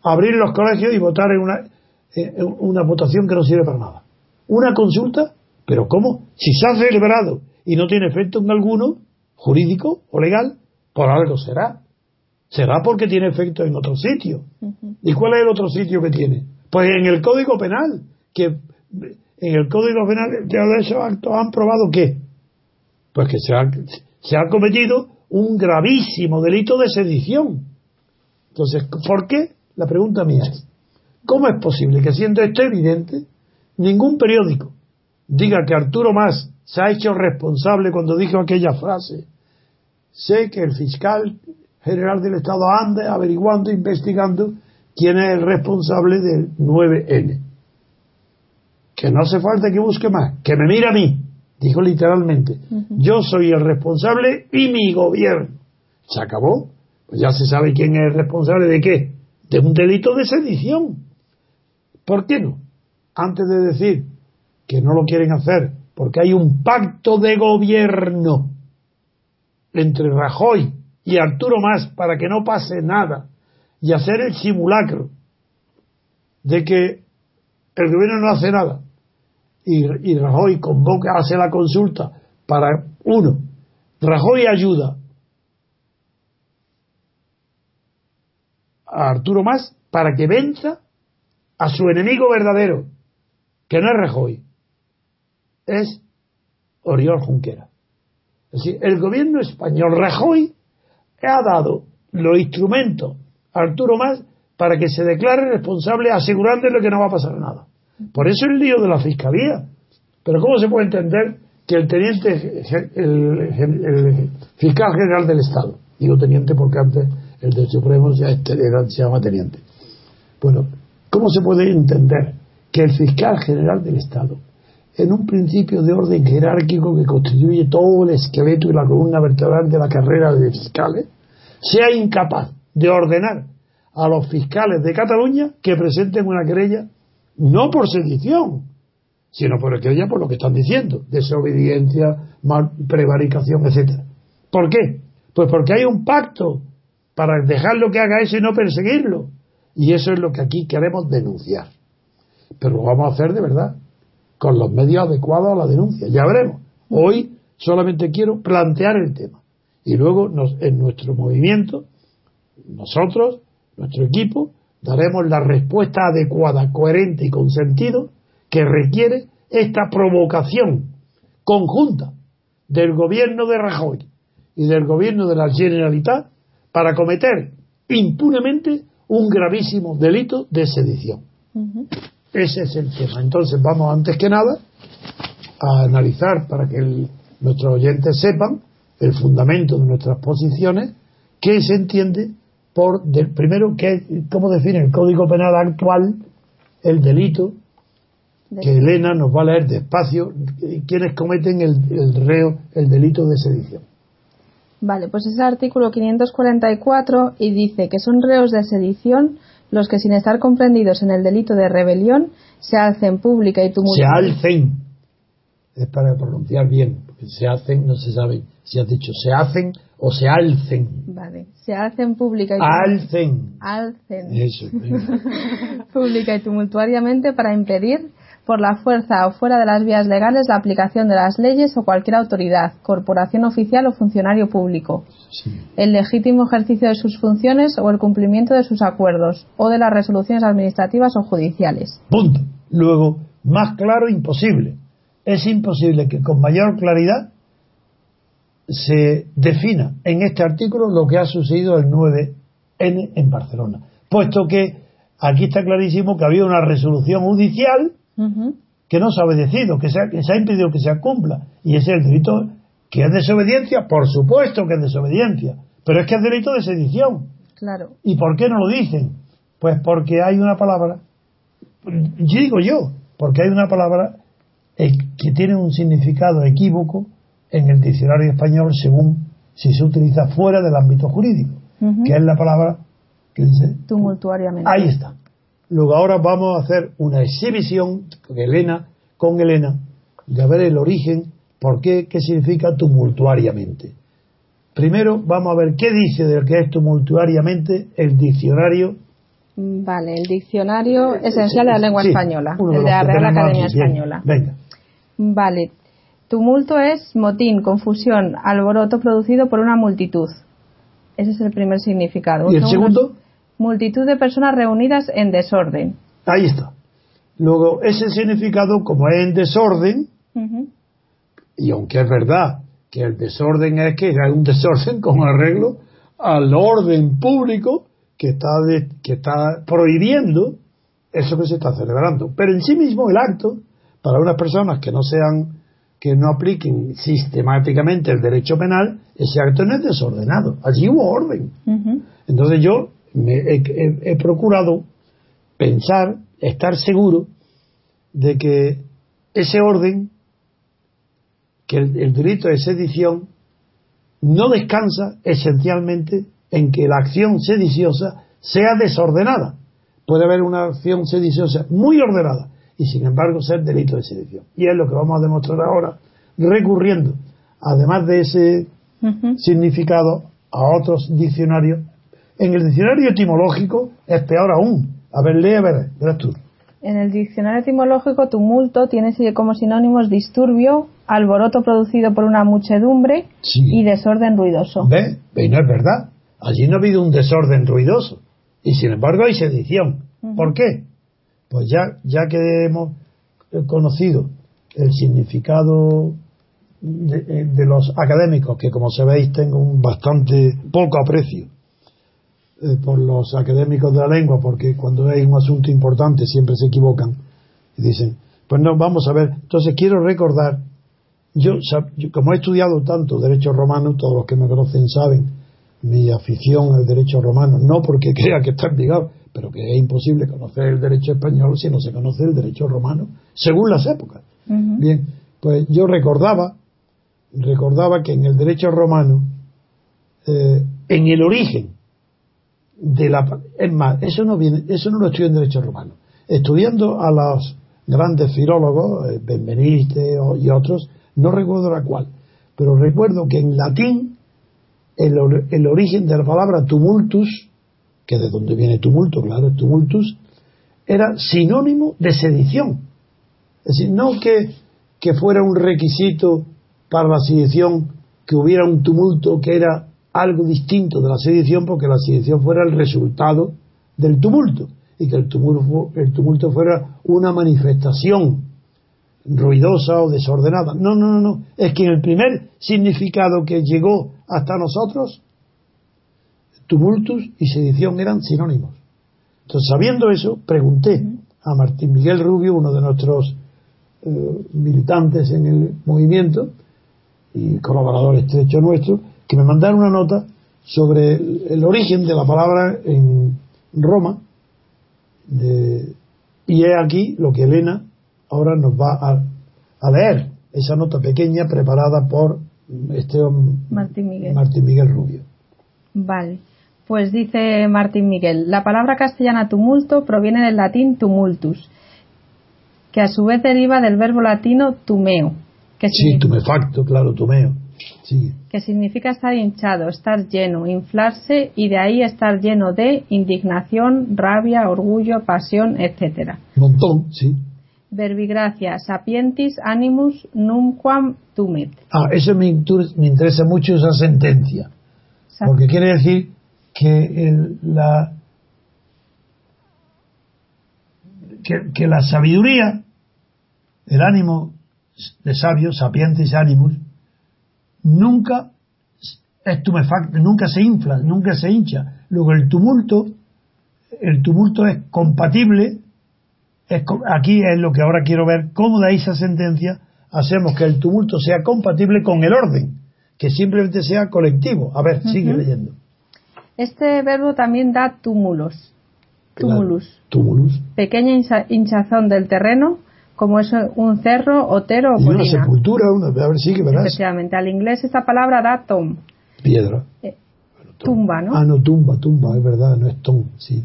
abrir los colegios y votar en una, una votación que no sirve para nada? Una consulta, pero ¿cómo? Si se ha celebrado y no tiene efecto en alguno, jurídico o legal, por algo será. Será porque tiene efecto en otro sitio. ¿Y cuál es el otro sitio que tiene? Pues en el Código Penal, que en el Código Penal de esos actos han probado que pues que se ha, se ha cometido un gravísimo delito de sedición. Entonces, ¿por qué? La pregunta mía es, ¿cómo es posible que siendo esto evidente, ningún periódico diga que Arturo Más se ha hecho responsable cuando dijo aquella frase sé que el fiscal general del Estado anda averiguando, investigando quién es el responsable del 9N. Que no hace falta que busque más, que me mire a mí, dijo literalmente. Yo soy el responsable y mi gobierno. Se acabó. Pues ya se sabe quién es el responsable de qué. De un delito de sedición. ¿Por qué no? Antes de decir que no lo quieren hacer porque hay un pacto de gobierno entre Rajoy y Arturo Más para que no pase nada y hacer el simulacro de que el gobierno no hace nada y, Rajoy convoca, hace la consulta para uno, Rajoy ayuda a Arturo Más para que venza a su enemigo verdadero, que no es Rajoy, es Oriol Junquera. Es decir, el gobierno español, Rajoy, ha dado los instrumentos a Arturo Más para que se declare responsable asegurándole que no va a pasar nada. Por eso el lío de la fiscalía. Pero ¿cómo se puede entender que el teniente, el, fiscal general del Estado, digo teniente porque antes el del Supremo ya se llama teniente. Bueno, ¿cómo se puede entender que el fiscal general del Estado en un principio de orden jerárquico que constituye todo el esqueleto y la columna vertebral de la carrera de fiscales, sea incapaz de ordenar a los fiscales de Cataluña que presenten una querella no por sedición, sino por por lo que están diciendo, desobediencia, mal, prevaricación, etcétera. ¿Por qué? Pues porque hay un pacto para dejarlo que haga eso y no perseguirlo. Y eso es lo que aquí queremos denunciar. Pero lo vamos a hacer de verdad con los medios adecuados a la denuncia. Ya veremos. Hoy solamente quiero plantear el tema. Y luego en nuestro movimiento, nosotros, nuestro equipo, daremos la respuesta adecuada, coherente y con sentido que requiere esta provocación conjunta del gobierno de Rajoy y del gobierno de la Generalitat para cometer impunemente un gravísimo delito de sedición. Ese es el tema. Entonces vamos antes que nada a analizar para que nuestros oyentes sepan el fundamento de nuestras posiciones, qué se entiende por, del, primero, qué, cómo define el Código Penal actual el delito, que Elena nos va a leer despacio, quienes cometen el, el reo, el delito de sedición.
Vale, pues es el artículo 544 y dice que son reos de sedición los que sin estar comprendidos en el delito de rebelión se alcen pública y tumultuosa.
Se alcen. Es para pronunciar bien, se hacen, no se sabe si has dicho se hacen o se alcen.
Vale, se hacen pública y
alcen.
Alcen.
Eso.
pública y tumultuariamente para impedir por la fuerza o fuera de las vías legales la aplicación de las leyes o cualquier autoridad, corporación oficial o funcionario público, el legítimo ejercicio de sus funciones o el cumplimiento de sus acuerdos o de las resoluciones administrativas o judiciales.
Punto. Luego, más claro imposible. Es imposible que con mayor claridad se defina en este artículo lo que ha sucedido el 9N en Barcelona, puesto que aquí está clarísimo que había una resolución judicial que no se ha obedecido, que se ha, que se ha impedido que se cumpla. Y ese es el delito que es desobediencia, por supuesto que es desobediencia, pero es que es delito de sedición.
Claro.
¿Y por qué no lo dicen? Pues porque hay una palabra, digo yo, porque hay una palabra que tiene un significado equívoco en el diccionario español según si se utiliza fuera del ámbito jurídico, que es la palabra que dice
tumultuariamente.
Ahí está. Luego ahora vamos a hacer una exhibición con Elena, con Elena, de ver el origen, por qué, qué significa tumultuariamente. Primero vamos a ver qué dice del que es tumultuariamente el diccionario.
Vale, el diccionario esencial de la lengua española, el de la Real Academia Española.
venga.
Vale, tumulto es motín, confusión, alboroto producido por una multitud. Ese es el primer significado.
¿Y el segundo?
multitud de personas reunidas en desorden.
Ahí está. Luego, ese significado, como es en desorden, y aunque es verdad que el desorden es que hay un desorden con arreglo al orden público que está, que está prohibiendo eso que se está celebrando. Pero en sí mismo el acto, para unas personas que no sean que no apliquen sistemáticamente el derecho penal, ese acto no es desordenado. Allí hubo orden. Entonces yo me he, procurado pensar, estar seguro de que ese orden, que el, delito de sedición, no descansa esencialmente en que la acción sediciosa sea desordenada. Puede haber una acción sediciosa muy ordenada y sin embargo ser delito de sedición. Y es lo que vamos a demostrar ahora, recurriendo, además de ese significado, a otros diccionarios. En el diccionario etimológico es peor aún. A ver, lee, a ver, verás tú.
En el diccionario etimológico, tumulto tiene como sinónimos disturbio, alboroto producido por una muchedumbre y desorden ruidoso.
¿Ve? Y no es verdad. Allí no ha habido un desorden ruidoso. Y sin embargo hay sedición. ¿Por qué? Pues ya, ya que hemos conocido el significado de, los académicos, que como sabéis tengo un bastante poco aprecio eh, por los académicos de la lengua, porque cuando hay un asunto importante siempre se equivocan y dicen, pues no, vamos a ver. Entonces quiero recordar, yo, como he estudiado tanto derecho romano, todos los que me conocen saben mi afición al derecho romano, no porque crea que está obligado, pero que es imposible conocer el derecho español si no se conoce el derecho romano, según las épocas. Bien, pues yo recordaba, recordaba que en el derecho romano, eh, en el origen de la, es más, eso no viene, eso no lo estudié en derecho romano. Estudiando a los grandes filólogos, eh, Benveniste y otros, no recuerdo la cual, pero recuerdo que en latín el, el origen de la palabra tumultus que de donde viene tumulto, claro, tumultus, era sinónimo de sedición. Es decir, no que, que fuera un requisito para la sedición que hubiera un tumulto que era algo distinto de la sedición, porque la sedición fuera el resultado del tumulto y que el el tumulto fuera una manifestación ruidosa o desordenada. No, no, no, no. Es que en el primer significado que llegó hasta nosotros tumultus y sedición eran sinónimos. Entonces, sabiendo eso, pregunté a Martín Miguel Rubio, uno de nuestros eh, militantes en el movimiento y colaborador estrecho nuestro, que me mandara una nota sobre el, origen de la palabra en Roma. y he aquí lo que Elena ahora nos va a, a leer, esa nota pequeña preparada por este
Martín Miguel.
Martín Miguel Rubio.
Vale. Pues dice Martín Miguel, la palabra castellana tumulto proviene del latín tumultus, que a su vez deriva del verbo latino tumeo.
Que sí, tumefacto, claro, tumeo.
Que significa estar hinchado, estar lleno, inflarse y de ahí estar lleno de indignación, rabia, orgullo, pasión, etcétera.
Montón, sí.
Verbigracia, sapientis animus numquam tumet.
Ah, eso me, interesa mucho esa sentencia. Porque quiere decir que la que, la sabiduría, el ánimo de sabio, sapientis animus, nunca nunca se infla, nunca se hincha. Luego el tumulto, el tumulto es compatible, es, aquí es lo que ahora quiero ver, cómo de esa sentencia hacemos que el tumulto sea compatible con el orden, que simplemente sea colectivo. A ver, sigue leyendo.
Este verbo también da túmulos. Túmulus.
túmulus.
Pequeña hinchazón del terreno, como es un cerro, otero o
y una sepultura, una, a ver, sigue, verás.
Efectivamente, al inglés esta palabra da tom.
Piedra.
Eh, tumba, ¿no?
Ah, no, tumba, tumba, es verdad, no es tom, sí.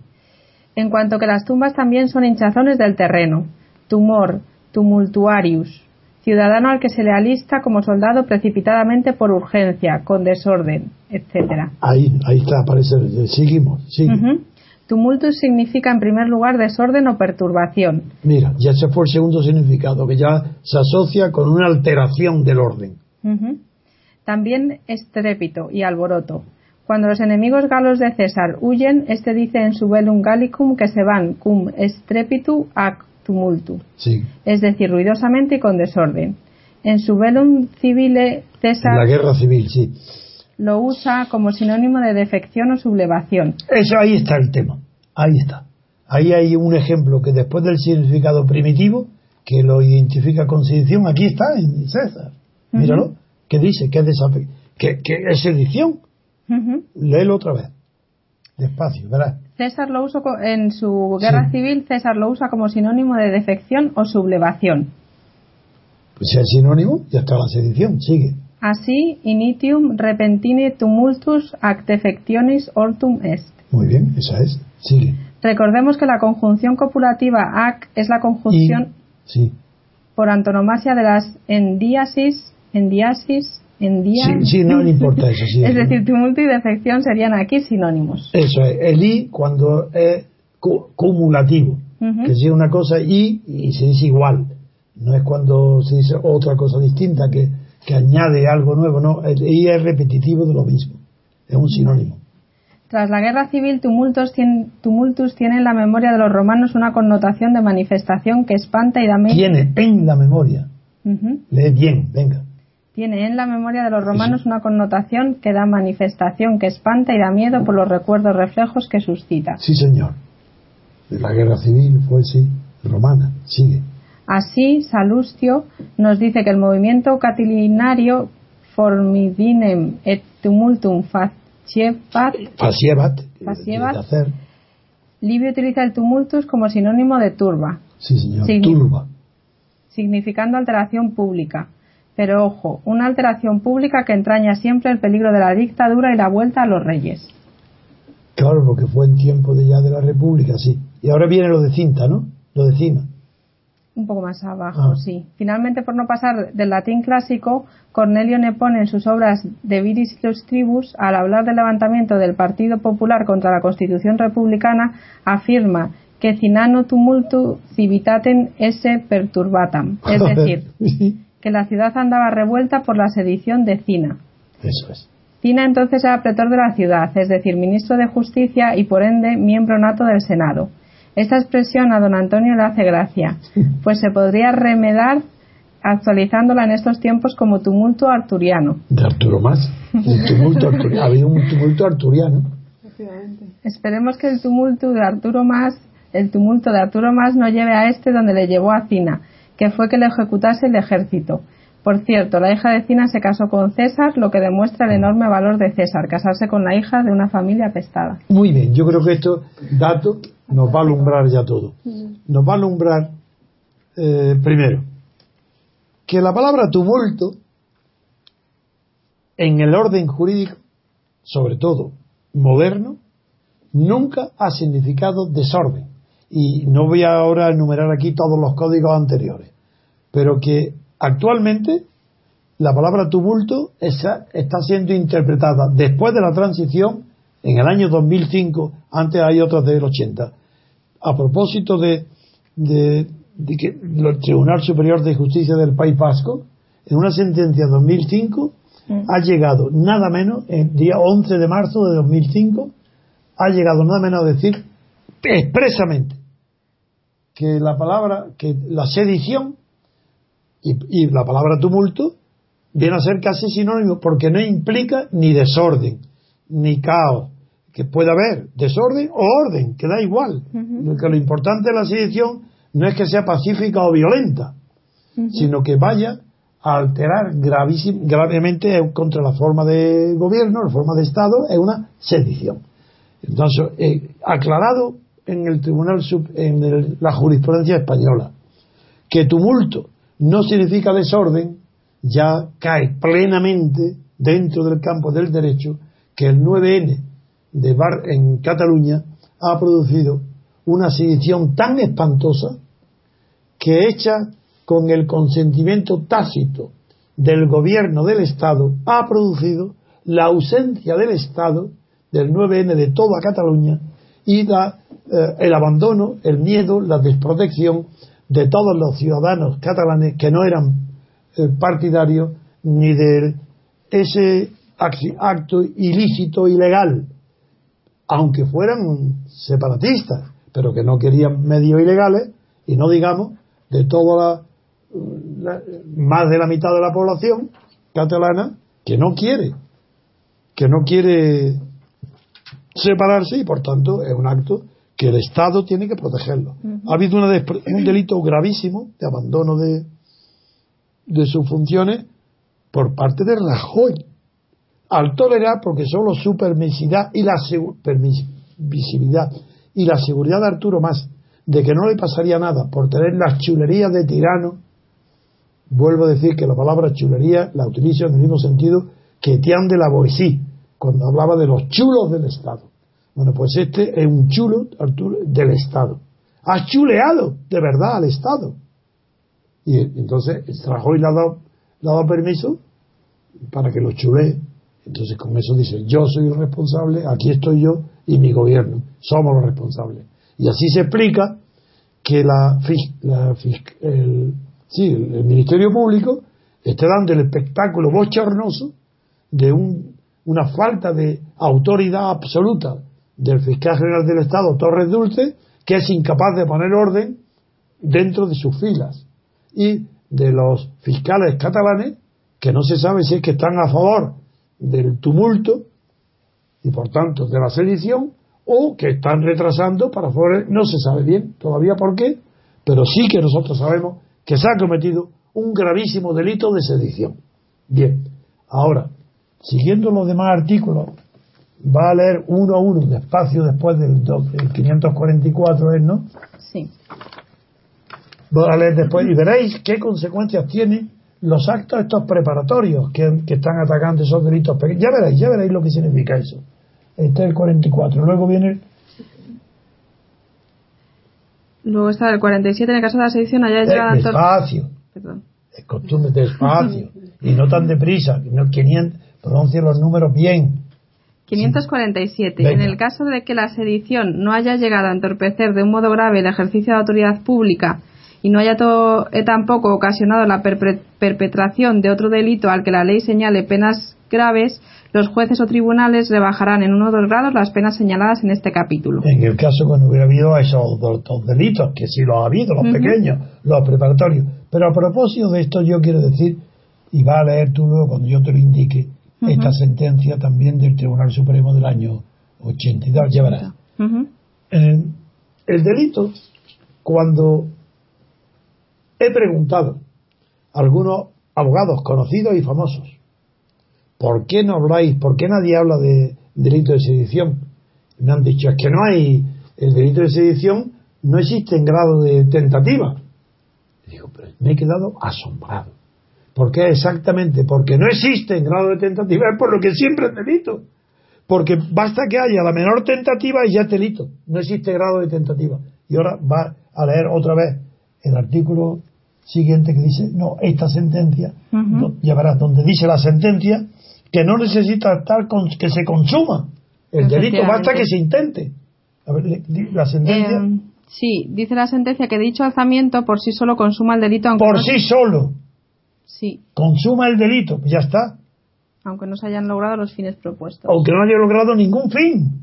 En cuanto que las tumbas también son hinchazones del terreno. Tumor, tumultuarius ciudadano al que se le alista como soldado precipitadamente por urgencia, con desorden, etcétera.
Ahí, ahí está, aparece, seguimos,
Tumultus significa en primer lugar desorden o perturbación.
Mira, ya se fue el segundo significado, que ya se asocia con una alteración del orden.
También estrépito y alboroto. Cuando los enemigos galos de César huyen, este dice en su velum gallicum que se van cum strepitu ac tumultu, es decir, ruidosamente y con desorden. En su velum civile César.
La guerra civil, sí.
Lo usa como sinónimo de defección o sublevación.
Eso ahí está el tema. Ahí está. Ahí hay un ejemplo que después del significado primitivo que lo identifica con sedición, aquí está en César. Míralo, que dice que es, que, que es sedición. Léelo otra vez. Despacio, ¿verdad?
César lo usa en su guerra civil, César lo usa como sinónimo de defección o sublevación.
Pues si es sinónimo, ya está la sedición, sigue.
Así, initium repentine tumultus act defectionis ortum est.
Muy bien, esa es, sigue.
Recordemos que la conjunción copulativa ac es la conjunción
sí.
por antonomasia de las endiasis, endiasis, endía.
Sí, sí, no, importa eso. Sí,
es decir, tumulto y defección serían aquí sinónimos.
Eso es, el i cuando es cumulativo, que es una cosa y, y se dice igual. No es cuando se dice otra cosa distinta que, que añade algo nuevo, no, el i es repetitivo de lo mismo, es un sinónimo.
Tras la guerra civil, tumultos, tumultus tiene en la memoria de los romanos una connotación de manifestación que espanta y da miedo.
Tiene en la memoria. Lee bien, venga.
Tiene en la memoria de los romanos una connotación que da manifestación que espanta y da miedo por los recuerdos reflejos que suscita.
Sí, señor. De la guerra civil fue, sí, romana. Sigue.
Así, Salustio nos dice que el movimiento catilinario formidinem et tumultum
Faciebat.
Livio utiliza el tumultus como sinónimo de turba.
Sí, señor. turba.
Significando alteración pública. Pero ojo, una alteración pública que entraña siempre el peligro de la dictadura y la vuelta a los reyes.
Claro, porque fue en tiempo de ya de la República, sí. Y ahora viene lo de cinta, ¿no? Lo de cima.
Un poco más abajo, ah. sí. Finalmente, por no pasar del latín clásico, Cornelio Nepone en sus obras De Viris Tribus, al hablar del levantamiento del Partido Popular contra la Constitución Republicana, afirma que cinano tumultu civitatem esse perturbatam. Es decir, que la ciudad andaba revuelta por la sedición de Cina.
Eso es.
Cina entonces era pretor de la ciudad, es decir, ministro de Justicia y por ende miembro nato del Senado. Esta expresión a don Antonio le hace gracia, pues se podría remedar actualizándola en estos tiempos como tumulto arturiano.
De Arturo Más. tumulto Había un tumulto arturiano.
Esperemos que el tumulto de Arturo Más, el tumulto de Arturo Más no lleve a este donde le llevó a Cina, que fue que le ejecutase el ejército. Por cierto, la hija de Cina se casó con César, lo que demuestra el enorme valor de César, casarse con la hija de una familia apestada.
Muy bien, yo creo que esto dato nos va a alumbrar ya todo. Nos va a alumbrar, eh, primero, que la palabra tumulto, en el orden jurídico, sobre todo moderno, nunca ha significado desorden. Y no voy ahora a enumerar aquí todos los códigos anteriores, pero que actualmente la palabra tumulto está siendo interpretada después de la transición en el año 2005, antes hay otras del 80, a propósito de, de, que el Tribunal Superior de Justicia del País Vasco, en una sentencia de 2005, mm. ha llegado nada menos, el día 11 de marzo de 2005, ha llegado nada menos a decir expresamente que la palabra, que la sedición y, y la palabra tumulto viene a ser casi sinónimo porque no implica ni desorden, ni caos, que pueda haber desorden o orden, que da igual. que lo importante de la sedición no es que sea pacífica o violenta, sino que vaya a alterar gravemente contra la forma de gobierno, la forma de Estado, es una sedición. Entonces, eh, aclarado en el Tribunal, en la jurisprudencia española, que tumulto no significa desorden, ya cae plenamente dentro del campo del derecho que el 9N de Bar en Cataluña ha producido una sedición tan espantosa que hecha con el consentimiento tácito del gobierno del Estado ha producido la ausencia del Estado del 9N de toda Cataluña y da, eh, el abandono, el miedo, la desprotección de todos los ciudadanos catalanes que no eran eh, partidarios ni de ese acto ilícito, ilegal. Aunque fueran separatistas, pero que no querían medios ilegales, y no digamos de toda la, más de la mitad de la población catalana que no quiere, que no quiere separarse y por tanto es un acto que el Estado tiene que protegerlo. Ha habido un delito gravísimo de abandono de, de sus funciones por parte de Rajoy, al tolerar, porque solo su permisividad y la permisividad y la seguridad de Arturo más de que no le pasaría nada por tener las chulerías de tirano, vuelvo a decir que la palabra chulería la utilizo en el mismo sentido que Tian de la Boissy, cuando hablaba de los chulos del Estado. Bueno, pues este es un chulo, Arturo, del Estado. Ha chuleado de verdad al Estado. Y entonces Rajoy le le ha dado permiso para que lo chulee. Entonces con eso dice, yo soy el responsable, aquí estoy yo y mi gobierno, somos los responsables. Y así se explica que la, el, sí, el Ministerio Público esté dando el espectáculo bochornoso de un, una falta de autoridad absoluta del fiscal general del Estado, Torres Dulce, que es incapaz de poner orden dentro de sus filas, y de los fiscales catalanes, que no se sabe si es que están a favor del tumulto y por tanto de la sedición, o que están retrasando para favor, no se sabe bien todavía por qué, pero sí que nosotros sabemos que se ha cometido un gravísimo delito de sedición. Bien, ahora, siguiendo los demás artículos, va a leer uno a uno, despacio, después del, 544, ¿es, no?
Sí.
Va a leer después y veréis qué consecuencias tienen los actos estos preparatorios que, que están atacando esos delitos pequeños. Ya veréis, ya veréis lo que significa eso. Este es el 44. Luego viene
Luego está el 47, en el caso de la sedición, allá
llega... Despacio. Perdón. Es costumbre despacio. y no tan deprisa. No, 500, pronuncia los números bien.
547. En el caso de que la sedición no haya llegado a entorpecer de un modo grave el ejercicio de autoridad pública y no haya eh, tampoco ocasionado la perpetración de otro delito al que la ley señale penas graves, los jueces o tribunales rebajarán en uno o dos grados las penas señaladas en este capítulo.
En el caso cuando hubiera habido esos dos, delitos, que sí los ha habido, los pequeños, los preparatorios. Pero a propósito de esto yo quiero decir, y va a leer tú luego cuando yo te lo indique, esta sentencia también del Tribunal Supremo del año 82, ya verás. el delito, cuando he preguntado a algunos abogados conocidos y famosos, ¿por qué no habláis, por qué nadie habla de delito de sedición? Me han dicho, es que no hay, el delito de sedición no existe en grado de tentativa. digo, pero me he quedado asombrado. ¿Por qué exactamente? Porque no existe en grado de tentativa, es por lo que siempre es delito. Porque basta que haya la menor tentativa y ya es delito. No existe grado de tentativa. Y ahora va a leer otra vez el artículo siguiente que dice, no, esta sentencia, ya verás, donde dice la sentencia, que no necesita estar con, que se consuma el delito, basta que se intente. A ver, la sentencia.
Eh, sí, dice la sentencia que dicho alzamiento por sí solo consuma el delito.
por sí solo.
Sí.
Consuma el delito, ya está.
Aunque no se hayan logrado los fines propuestos.
Aunque no haya logrado ningún fin.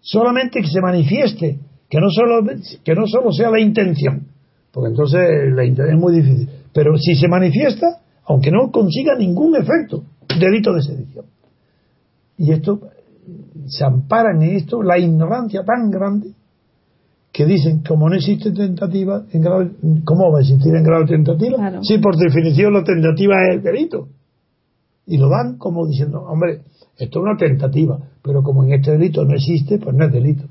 Solamente que se manifieste, que no solo, que no solo sea la intención. Porque entonces la intención es muy difícil. Pero si se manifiesta, aunque no consiga ningún efecto delito de sedición. Y esto, se amparan en esto la ignorancia tan grande que dicen, como no existe tentativa, en grado, ¿cómo va a existir en grado de tentativa? Si por definición la tentativa es el delito. Y lo dan como diciendo, hombre, esto es una tentativa, pero como en este delito no existe, pues no es delito.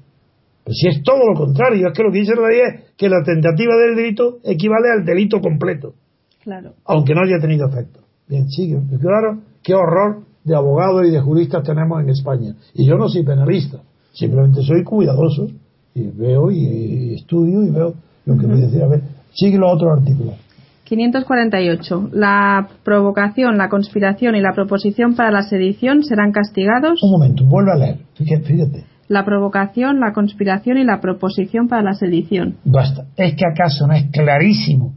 Pues si es todo lo contrario, es que lo que dice la ley es que la tentativa del delito equivale al delito completo.
Claro.
Aunque no haya tenido efecto. Bien, sigue. Claro, qué horror de abogados y de juristas tenemos en España. Y yo no soy penalista, simplemente soy cuidadoso y veo y estudio y veo lo que me decía. A ver, sigue los otros artículos.
548. La provocación, la conspiración y la proposición para la sedición serán castigados.
Un momento, vuelve a leer. Fíjate.
La provocación, la conspiración y la proposición para la sedición.
Basta. ¿Es que acaso no es clarísimo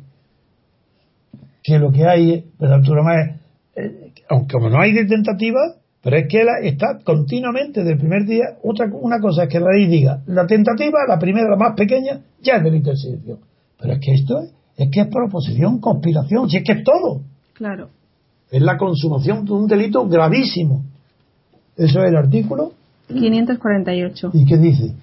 que lo que hay, pero Arturo Más, eh, aunque como no hay de tentativa, pero es que está continuamente del primer día. Otra, una cosa es que la ley diga, la tentativa, la primera, la más pequeña, ya es delito de sedición. Pero es que esto es, es que es proposición, conspiración, si es que es todo.
Claro.
Es la consumación de un delito gravísimo. Eso es el artículo
548.
¿Y qué dice?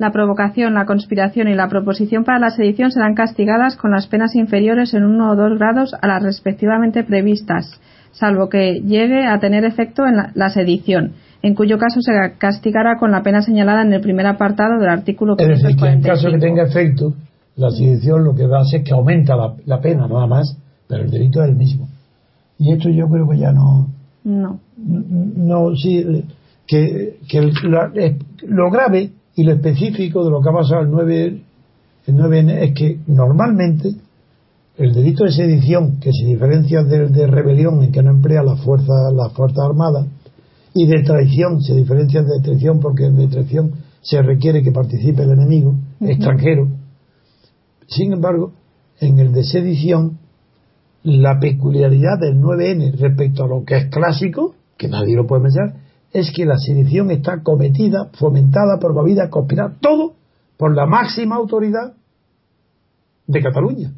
La provocación, la conspiración y la proposición para la sedición serán castigadas con las penas inferiores en uno o dos grados a las respectivamente previstas, salvo que llegue a tener efecto en la, sedición, en cuyo caso se castigará con la pena señalada en el primer apartado del artículo
Es decir, que en caso que tenga efecto, la sedición lo que hace es que aumenta la, pena, nada más, pero el delito es el mismo. Y esto yo creo que ya no.
No.
No, sí, que, lo grave y lo específico de lo que ha pasado el 9, el 9 es que normalmente el delito de sedición, que se diferencia del de rebelión en que no emplea las fuerzas la fuerza armadas, y de traición, se diferencia de traición porque en de traición se requiere que participe el enemigo extranjero. Sin embargo, en el de sedición, la peculiaridad del 9N respecto a lo que es clásico, que nadie lo puede pensar, es que la sedición está cometida, fomentada, promovida, conspirada, todo por la máxima autoridad de Cataluña,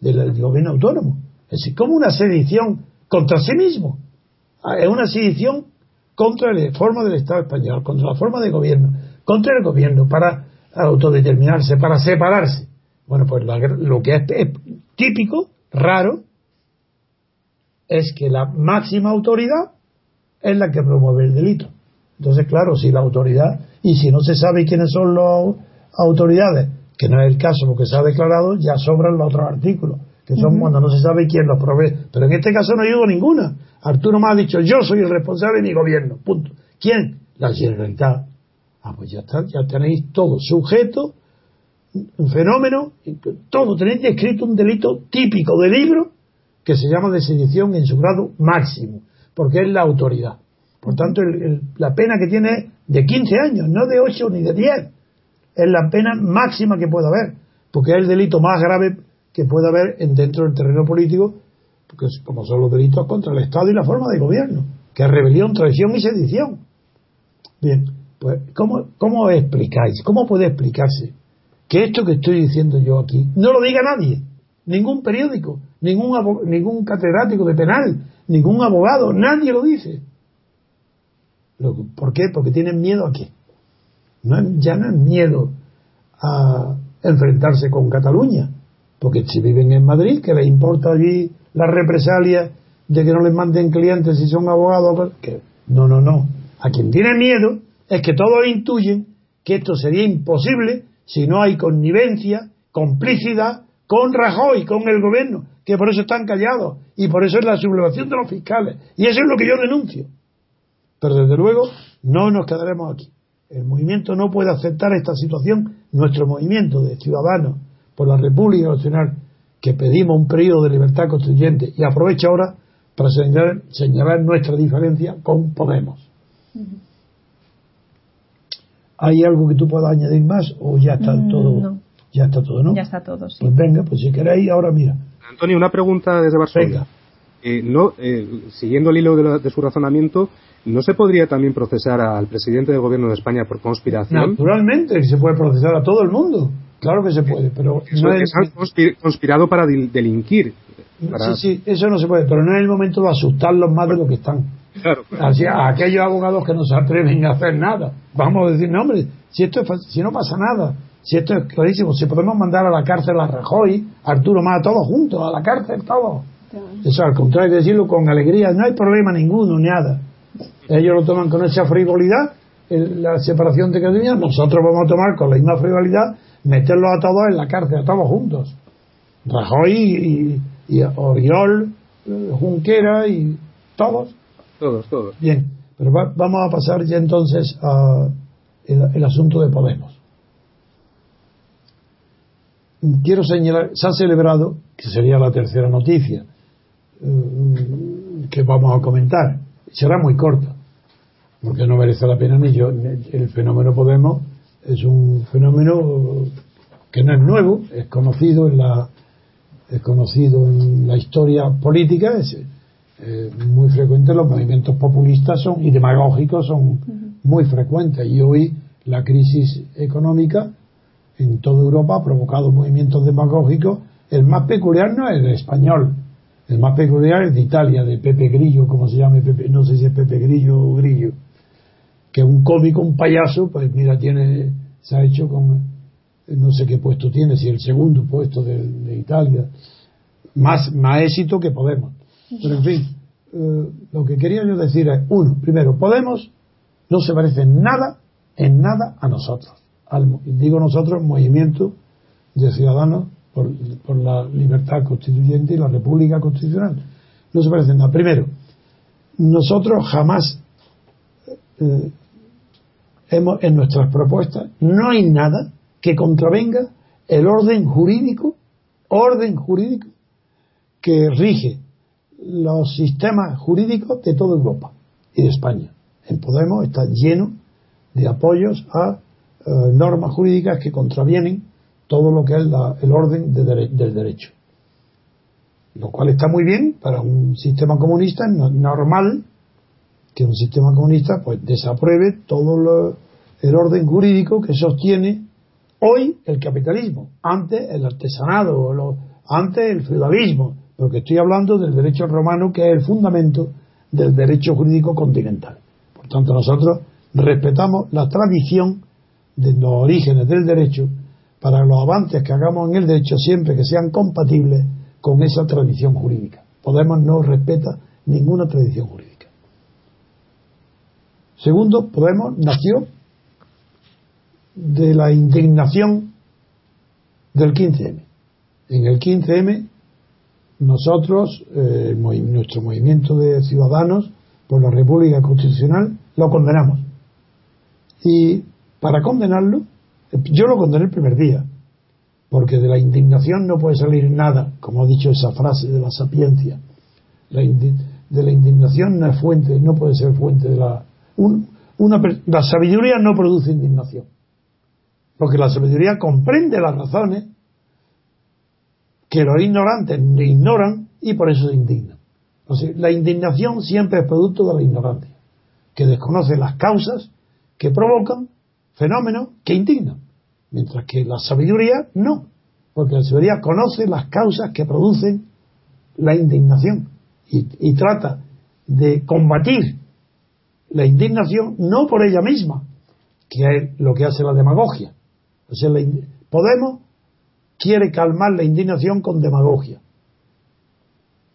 del, gobierno autónomo. Es como una sedición contra sí mismo. Ah, es una sedición contra la forma del Estado español, contra la forma de gobierno, contra el gobierno, para autodeterminarse, para separarse. Bueno, pues lo que es, típico, raro, es que la máxima autoridad es la que promueve el delito. Entonces, claro, si la autoridad, y si no se sabe quiénes son las autoridades, que no es el caso porque se ha declarado, ya sobran los otros artículos, que son cuando no se sabe quién los provee. Pero en este caso no hay ninguna. Arturo me ha dicho, yo soy el responsable de mi gobierno, punto. ¿Quién? La Generalitat. Ah, pues ya está, ya tenéis todo, sujeto, un fenómeno, todo, tenéis escrito un delito típico de libro que se llama de sedición en su grado máximo porque es la autoridad. Por tanto, la pena que tiene es de 15 años, no de 8 ni de 10. Es la pena máxima que puede haber, porque es el delito más grave que puede haber dentro del terreno político, porque como son los delitos contra el Estado y la forma de gobierno, que es rebelión, traición y sedición. Bien, pues, ¿cómo, cómo explicáis? ¿Cómo puede explicarse que esto que estoy diciendo yo aquí no lo diga nadie? Ningún periódico, ningún, ningún catedrático de penal, ningún abogado, nadie lo dice. ¿Por qué? Porque tienen miedo a qué. No, ya no es miedo a enfrentarse con Cataluña, porque si viven en Madrid, que les importa allí la represalia de que no les manden clientes si son abogados. Que, no, no, no. A quien tiene miedo es que todos intuyen que esto sería imposible si no hay connivencia, complicidad con Rajoy, con el gobierno que por eso están callados y por eso es la sublevación de los fiscales. Y eso es lo que yo denuncio. Pero desde luego no nos quedaremos aquí. El movimiento no puede aceptar esta situación. Nuestro movimiento de ciudadanos por la República Nacional, que pedimos un periodo de libertad constituyente y aprovecha ahora para señalar, nuestra diferencia con Podemos. ¿Hay algo que tú puedas añadir más o ya está
mm,
todo? Ya está todo, ¿no?
Ya está todo, sí.
Pues venga, pues si queréis, ahora mira.
Antonio, una pregunta desde Barcelona. Eh, no, eh, siguiendo el hilo de, su razonamiento, ¿no se podría también procesar al presidente del gobierno de España por conspiración?
Naturalmente, se puede procesar a todo el mundo. Claro que se puede, pero
no es... que conspirado para delinquir.
Sí, sí, eso no se puede, pero no es el momento de asustarlos más de lo que están.
Claro.
Así, a aquellos abogados que no se atreven a hacer nada. Vamos a decir, no, hombre, si, esto si no pasa nada, si esto es clarísimo, si podemos mandar a la cárcel a Rajoy, a Arturo Más, a todos juntos, a la cárcel, todos. Eso al contrario de decirlo con alegría, no hay problema ninguno, nada. Ellos lo toman con esa frivolidad, la separación de Cataluña, nosotros vamos a tomar con la misma frivolidad, meterlos a todos en la cárcel, a todos juntos. Rajoy y, Oriol, eh, Junquera y todos.
Todos, todos.
Bien, pero vamos a pasar ya entonces a el asunto de Podemos quiero señalar, se ha celebrado, que sería la tercera noticia eh, que vamos a comentar, será muy corta, porque no merece la pena ni yo. El fenómeno Podemos es un fenómeno que no es nuevo, es conocido en la, es conocido en la historia política, es eh, muy frecuente, los movimientos populistas son y demagógicos son muy frecuentes y hoy la crisis económica en toda Europa ha provocado movimientos demagógicos. El más peculiar no es el español, el más peculiar es de Italia, de Pepe Grillo, como se llama no sé si es Pepe Grillo o Grillo, que un cómico, un payaso, pues mira, tiene se ha hecho con, no sé qué puesto tiene, si el segundo puesto de, Italia, más, más éxito que Podemos. Pero en fin, eh, lo que quería yo decir es, uno, primero, Podemos no se parece en nada, en nada a nosotros. Digo nosotros, movimiento de ciudadanos por, la libertad constituyente y la república constitucional. No se parece nada. Primero, nosotros jamás eh, hemos, en nuestras propuestas, no hay nada que contravenga el orden jurídico, orden jurídico que rige los sistemas jurídicos de toda Europa y de España. En Podemos está lleno de apoyos a eh, normas jurídicas que contravienen todo lo que es el orden del derecho. Lo cual está muy bien para un sistema comunista normal que un sistema comunista pues desapruebe todo el orden jurídico que sostiene hoy el capitalismo, antes el artesanado, antes el feudalismo, porque estoy hablando del derecho romano que es el fundamento del derecho jurídico continental. Por tanto, nosotros respetamos la tradición de los orígenes del derecho para los avances que hagamos en el derecho siempre que sean compatibles con esa tradición jurídica. Podemos no respeta ninguna tradición jurídica. Segundo, Podemos nació de la indignación del 15M. En el 15M nosotros, eh, nuestro movimiento de ciudadanos por la República Constitucional, lo condenamos. Y para condenarlo, yo lo condené el primer día, porque de la indignación no puede salir nada, como ha dicho esa frase de la sapiencia. de la indignación no es fuente, no puede ser fuente de la. una, la sabiduría no produce indignación, porque la sabiduría comprende las razones que los ignorantes ignoran y por eso se indignan. la indignación siempre es producto de la ignorancia, que desconoce las causas que provocan fenómenos que indignan, mientras que la sabiduría no, porque la sabiduría conoce las causas que producen la indignación y, trata de combatir la indignación no por ella misma, que es lo que hace la demagogia. Podemos quiere calmar la indignación con demagogia.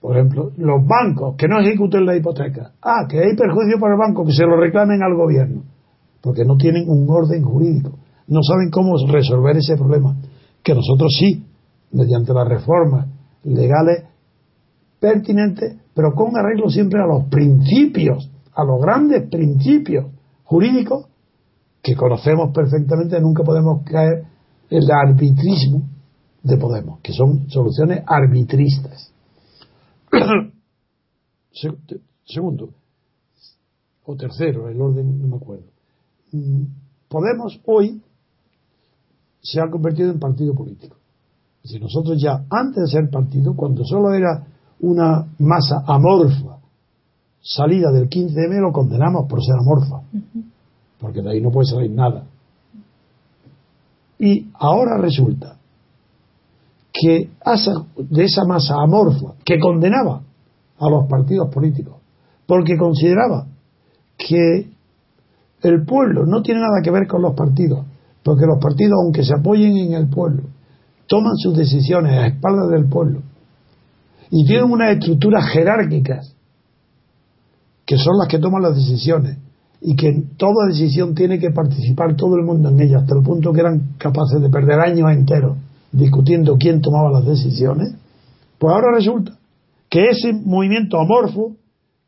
Por ejemplo, los bancos que no ejecuten la hipoteca. Ah, que hay perjuicio para el banco, que se lo reclamen al gobierno. Porque no tienen un orden jurídico. No saben cómo resolver ese problema. Que nosotros sí, mediante las reformas legales pertinentes, pero con arreglo siempre a los principios, a los grandes principios jurídicos que conocemos perfectamente, nunca podemos caer en el arbitrismo de Podemos, que son soluciones arbitristas. Segundo, o tercero, el orden no me acuerdo. Podemos hoy se ha convertido en partido político. Si nosotros ya, antes de ser partido, cuando solo era una masa amorfa, salida del 15M, lo condenamos por ser amorfa, porque de ahí no puede salir nada. Y ahora resulta que de esa masa amorfa que condenaba a los partidos políticos, porque consideraba que el pueblo no tiene nada que ver con los partidos, porque los partidos, aunque se apoyen en el pueblo, toman sus decisiones a espaldas del pueblo. Y tienen unas estructuras jerárquicas que son las que toman las decisiones y que en toda decisión tiene que participar todo el mundo en ella, hasta el punto que eran capaces de perder años enteros discutiendo quién tomaba las decisiones, pues ahora resulta que ese movimiento amorfo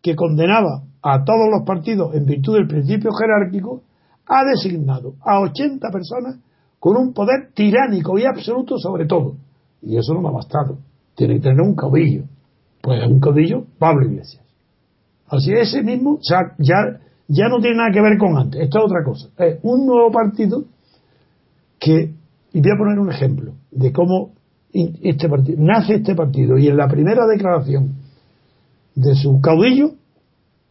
que condenaba a todos los partidos en virtud del principio jerárquico ha designado a 80 personas con un poder tiránico y absoluto sobre todo. Y eso no me ha bastado. Tiene que tener un caudillo. Pues un caudillo, Pablo Iglesias. Así ese mismo ya, ya, ya no tiene nada que ver con antes. Esto es otra cosa. Es un nuevo partido que, y voy a poner un ejemplo de cómo este partido, nace este partido y en la primera declaración de su caudillo,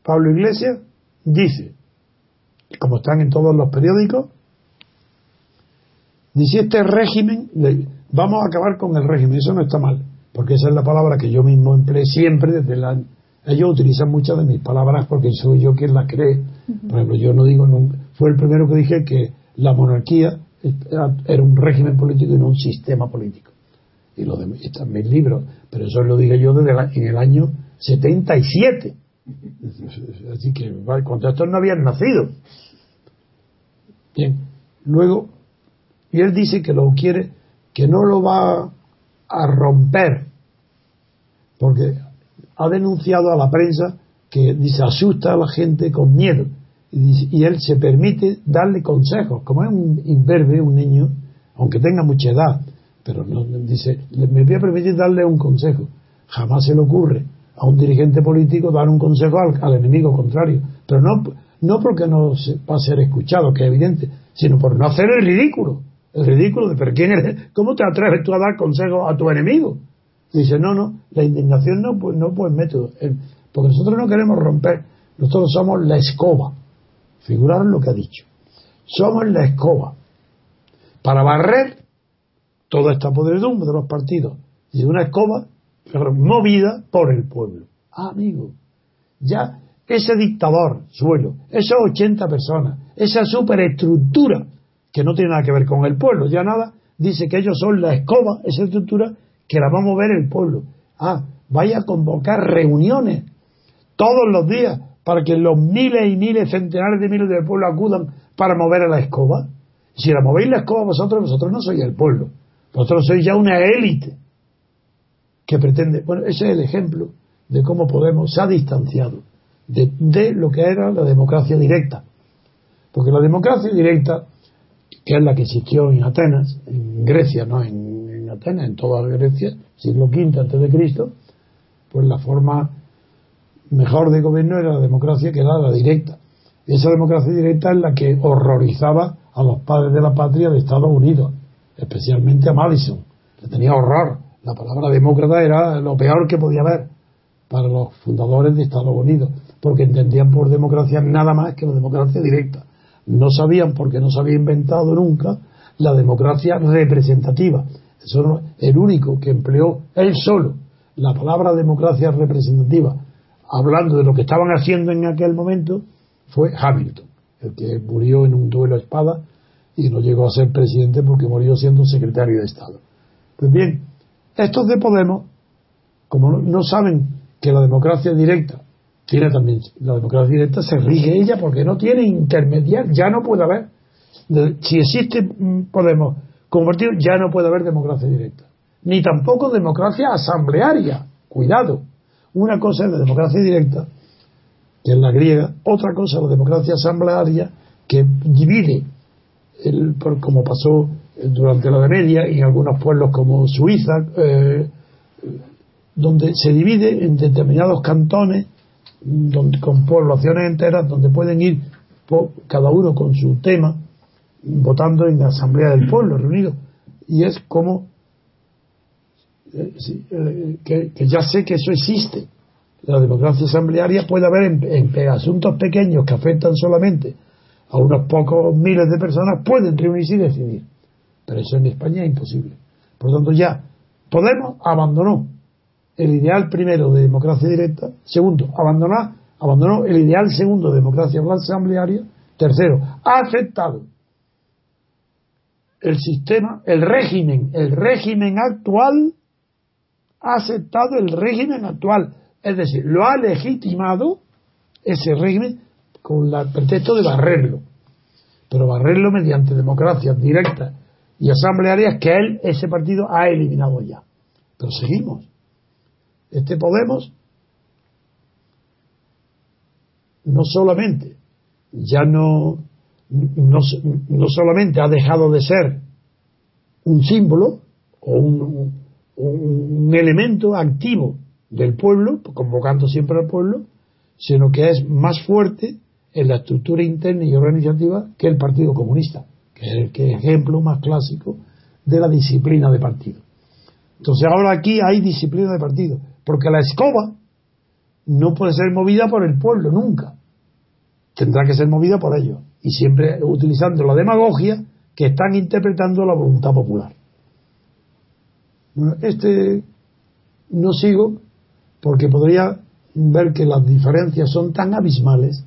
Pablo Iglesias, dice, como están en todos los periódicos, dice este régimen, vamos a acabar con el régimen, eso no está mal, porque esa es la palabra que yo mismo empleé siempre desde la... Ellos utilizan muchas de mis palabras porque soy yo quien las cree. Por ejemplo, yo no digo, fue el primero que dije que la monarquía era un régimen político y no un sistema político. Y lo de, está en mis libros, pero eso lo dije yo desde en el año 77. Así que cuando estos no habían nacido. Bien, luego, y él dice que lo quiere, que no lo va a romper, porque ha denunciado a la prensa que dice asusta a la gente con miedo y, él se permite darle consejos, como es un imberbe, un niño, aunque tenga mucha edad, pero no dice, me voy a permitir darle un consejo. Jamás se le ocurre a un dirigente político dar un consejo al, enemigo contrario, pero no, no porque no va a ser escuchado, que es evidente, sino por no hacer el ridículo. El ridículo de, pero ¿quién eres? ¿Cómo te atreves tú a dar consejos a tu enemigo? Dice, no, no, la indignación no, pues, no pues método, porque nosotros no queremos romper, nosotros somos la escoba Figurar lo que ha dicho. Somos la escoba para barrer toda esta podredumbre de los partidos. Y una escoba movida por el pueblo. Ah, amigo, ya ese dictador, suelo, esas 80 personas, esa superestructura que no tiene nada que ver con el pueblo, ya nada, dice que ellos son la escoba, esa estructura que la va a mover el pueblo. Ah, vaya a convocar reuniones todos los días para que los miles y miles, centenares de miles del pueblo acudan para mover a la escoba? Si la movéis la escoba vosotros, vosotros no sois el pueblo. Vosotros sois ya una élite que pretende. Bueno, ese es el ejemplo de cómo Podemos se ha distanciado de, lo que era la democracia directa. Porque la democracia directa, que es la que existió en Atenas, en Grecia, no en, en Atenas, en toda Grecia, siglo V antes de Cristo, pues la forma mejor de gobierno era la democracia que era la directa. Esa democracia directa es la que horrorizaba a los padres de la patria de Estados Unidos, especialmente a Madison. Le tenía horror. La palabra demócrata era lo peor que podía haber para los fundadores de Estados Unidos, porque entendían por democracia nada más que la democracia directa. No sabían, porque no se había inventado nunca, la democracia representativa. Eso el único que empleó él solo la palabra democracia representativa hablando de lo que estaban haciendo en aquel momento, fue Hamilton, el que murió en un duelo a espada y no llegó a ser presidente porque murió siendo secretario de Estado. Pues bien, estos de Podemos, como no saben que la democracia directa tiene también, la democracia directa se rige ella porque no tiene intermediario, ya no puede haber, si existe Podemos como partido, ya no puede haber democracia directa, ni tampoco democracia asamblearia, cuidado, una cosa es la democracia directa, que es la griega, otra cosa es la democracia asamblearia, que divide, el, como pasó durante la Edad Media y en algunos pueblos como Suiza, eh, donde se divide en determinados cantones con poblaciones enteras donde pueden ir cada uno con su tema votando en la asamblea del pueblo reunido y es como eh, eh, que, ya sé que eso existe. La democracia asamblearia puede haber en, asuntos pequeños que afectan solamente a unos pocos miles de personas, pueden reunirse y decidir. Pero eso en España es imposible. Por lo tanto, ya Podemos abandonó el ideal primero de democracia directa, segundo, abandonar, abandonó el ideal segundo de democracia asamblearia, tercero, ha aceptado el sistema, el régimen, el régimen actual ha aceptado el régimen actual, es decir, lo ha legitimado ese régimen con el pretexto de barrerlo, pero barrerlo mediante democracias directas y asamblearias que él, ese partido, ha eliminado ya. Pero seguimos. Este Podemos no solamente ya no, no, solamente ha dejado de ser un símbolo o un, un elemento activo del pueblo, convocando siempre al pueblo, sino que es más fuerte en la estructura interna y organizativa que el Partido Comunista, es el que ejemplo más clásico de la disciplina de partido. Entonces ahora aquí hay disciplina de partido, porque la escoba no puede ser movida por el pueblo nunca, tendrá que ser movida por ellos, y siempre utilizando la demagogia que están interpretando la voluntad popular. Este no sigo porque podría ver que las diferencias son tan abismales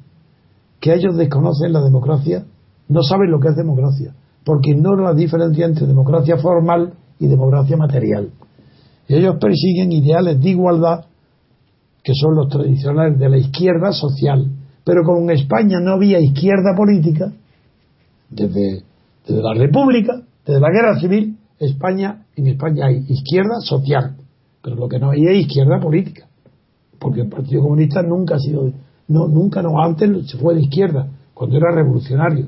que ellos desconocen la democracia, no saben lo que es democracia, porque ignora la diferencia entre democracia formal y democracia material. Ellos persiguen ideales de igualdad que son los tradicionales de la izquierda social. Pero como en España no había izquierda política, desde, desde la República, desde la Guerra Civil, España, en España hay izquierda social, pero lo que no hay es izquierda política, porque el Partido Comunista nunca ha sido, no, nunca no, antes se fue de izquierda, cuando era revolucionario,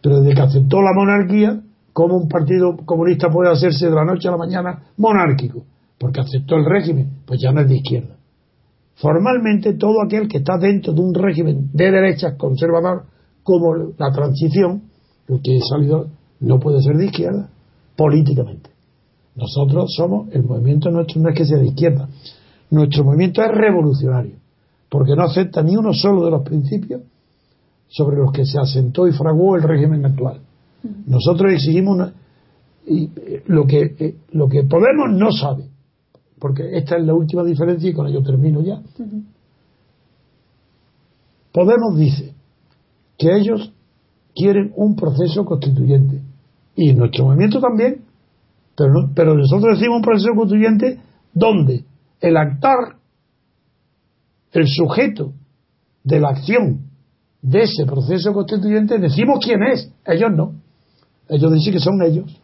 pero desde que aceptó la monarquía, ¿cómo un partido comunista puede hacerse de la noche a la mañana monárquico? Porque aceptó el régimen, pues ya no es de izquierda. Formalmente todo aquel que está dentro de un régimen de derechas conservador, como la transición, lo que ha salido, no puede ser de izquierda, políticamente. Nosotros somos, el movimiento nuestro no es que sea de izquierda, nuestro movimiento es revolucionario, porque no acepta ni uno solo de los principios sobre los que se asentó y fraguó el régimen actual. Nosotros exigimos y eh, lo que eh, lo que Podemos no sabe, porque esta es la última diferencia y con ello termino ya. Podemos dice que ellos quieren un proceso constituyente. Y nuestro movimiento también, pero, pero nosotros decimos un proceso constituyente donde el actor, el sujeto de la acción de ese proceso constituyente, decimos quién es, ellos no. Ellos dicen que son ellos.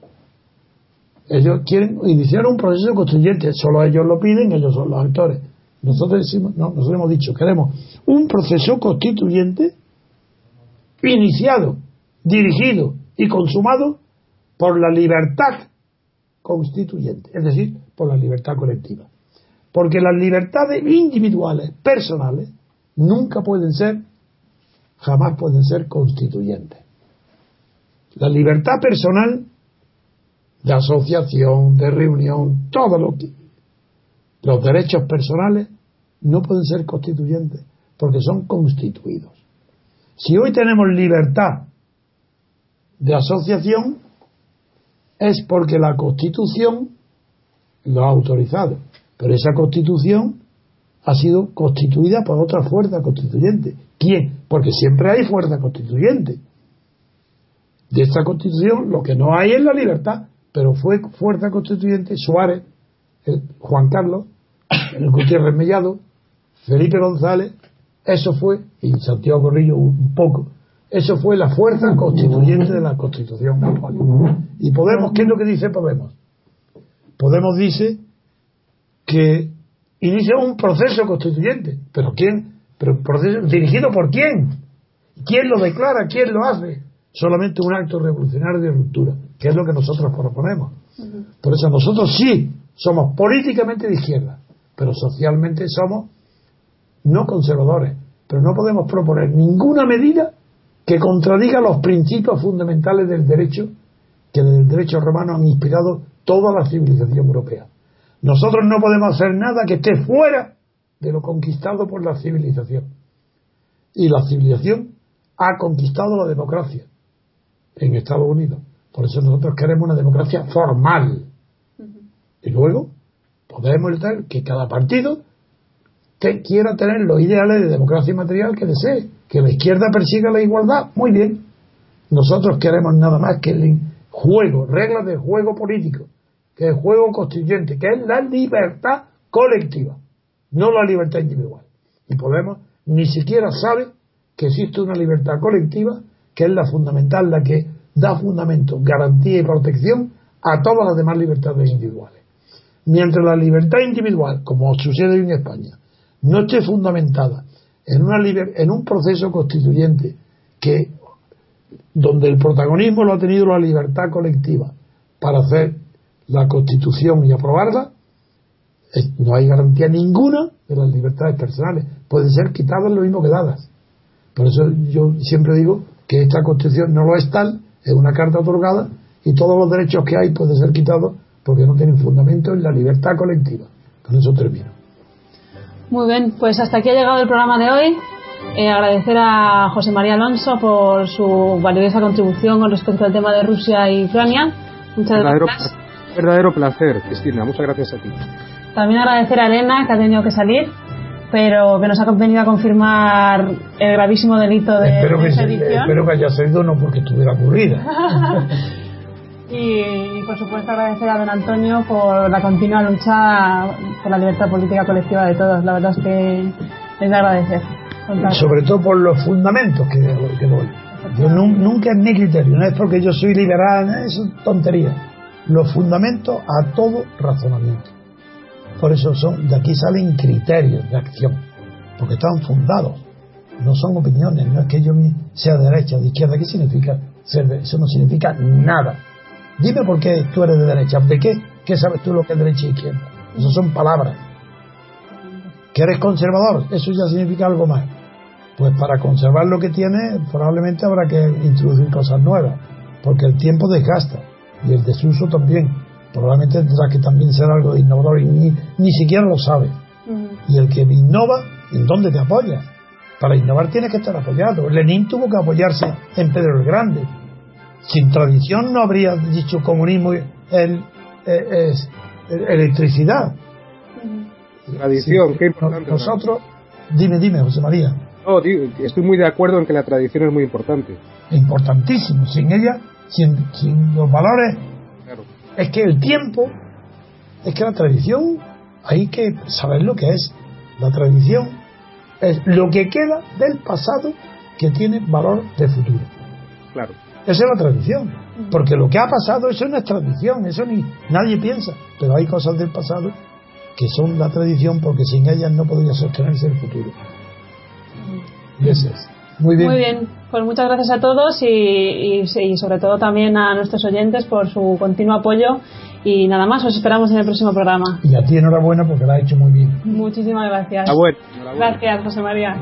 Ellos quieren iniciar un proceso constituyente, solo ellos lo piden, ellos son los actores. Nosotros decimos, no, nosotros hemos dicho, queremos un proceso constituyente iniciado, dirigido y consumado por la libertad constituyente, es decir, por la libertad colectiva. Porque las libertades individuales, personales, nunca pueden ser, jamás pueden ser constituyentes. La libertad personal de asociación, de reunión, todo lo que... Los derechos personales no pueden ser constituyentes porque son constituidos. Si hoy tenemos libertad de asociación, es porque la Constitución lo ha autorizado. Pero esa Constitución ha sido constituida por otra fuerza constituyente. ¿Quién? Porque siempre hay fuerza constituyente. De esta Constitución lo que no hay es la libertad pero fue fuerza constituyente Suárez, Juan Carlos, el Gutiérrez Mellado, Felipe González, eso fue, y Santiago Corrillo un poco, eso fue la fuerza constituyente de la Constitución. Y Podemos, ¿qué es lo que dice Podemos? Podemos dice que inicia un proceso constituyente, pero ¿quién? Pero proceso dirigido por quién? ¿Quién lo declara? ¿Quién lo hace? Solamente un acto revolucionario de ruptura que es lo que nosotros proponemos. Por eso nosotros sí somos políticamente de izquierda, pero socialmente somos no conservadores, pero no podemos proponer ninguna medida que contradiga los principios fundamentales del derecho que del derecho romano han inspirado toda la civilización europea. Nosotros no podemos hacer nada que esté fuera de lo conquistado por la civilización. Y la civilización ha conquistado la democracia en Estados Unidos. Por eso nosotros queremos una democracia formal. Y luego podemos evitar que cada partido quiera tener los ideales de democracia material que desee. Que la izquierda persiga la igualdad. Muy bien. Nosotros queremos nada más que el juego, reglas de juego político, que es el juego constituyente, que es la libertad colectiva, no la libertad individual. Y Podemos ni siquiera sabe que existe una libertad colectiva, que es la fundamental, la que da fundamento, garantía y protección a todas las demás libertades individuales. Mientras la libertad individual, como sucede en España, no esté fundamentada en, una en un proceso constituyente que donde el protagonismo lo ha tenido la libertad colectiva para hacer la constitución y aprobarla, no hay garantía ninguna de las libertades personales. Pueden ser quitadas lo mismo que dadas. Por eso yo siempre digo que esta constitución no lo es tal es una carta otorgada y todos los derechos que hay pueden ser quitados porque no tienen fundamento en la libertad colectiva. Con eso termino.
Muy bien, pues hasta aquí ha llegado el programa de hoy. Eh, agradecer a José María Alonso por su valiosa contribución con respecto al tema de Rusia y Ucrania. Muchas gracias.
Verdadero placer, Cristina. Muchas gracias a ti.
También agradecer a Elena, que ha tenido que salir. pero que nos ha venido a confirmar el gravísimo delito de,
espero, que,
sedición.
espero que haya sido no porque estuviera aburrida.
y, por supuesto agradecer a don Antonio por la continua lucha por la libertad política colectiva de todos. La verdad es que es de agradecer.
Sobre todo por los fundamentos que, que doy. Yo nunca es mi criterio, no es porque yo soy liberal, eso es tontería. Los fundamentos a todo razonamiento. Por eso son, de aquí salen criterios de acción, porque están fundados, no son opiniones, no es que yo sea de derecha o de izquierda, ¿qué significa ser Eso no significa nada. Dime por qué tú eres de derecha, ¿de qué? ¿Qué sabes tú lo que es derecha e izquierda? Eso son palabras. ¿Que eres conservador? Eso ya significa algo más. Pues para conservar lo que tiene, probablemente habrá que introducir cosas nuevas, porque el tiempo desgasta y el desuso también. Probablemente tendrá que también ser algo de innovador y ni, ni siquiera lo sabe. Y el que innova, ¿en dónde te apoyas? Para innovar tienes que estar apoyado. Lenin tuvo que apoyarse en Pedro el Grande. Sin tradición no habría dicho comunismo el, es electricidad.
Tradición, qué importante.
Nosotros, dime, dime, José María.
No, estoy muy de acuerdo en que la tradición es muy importante.
Importantísimo. Sin ella, sin, sin los valores. Es que el tiempo, es que la tradición, hay que saber lo que es. La tradición es lo que queda del pasado que tiene valor de futuro.
Claro.
Esa es la tradición. Porque lo que ha pasado, eso no es tradición, eso ni nadie piensa. Pero hay cosas del pasado que son la tradición porque sin ellas no podría sostenerse el futuro. Muy bien.
Muy bien. Pues muchas gracias a todos y, y, sobre todo también a nuestros oyentes por su continuo apoyo. Y nada más, os esperamos en el próximo programa.
Y a ti enhorabuena porque lo has hecho muy bien.
Muchísimas gracias.
Bueno,
gracias, José María.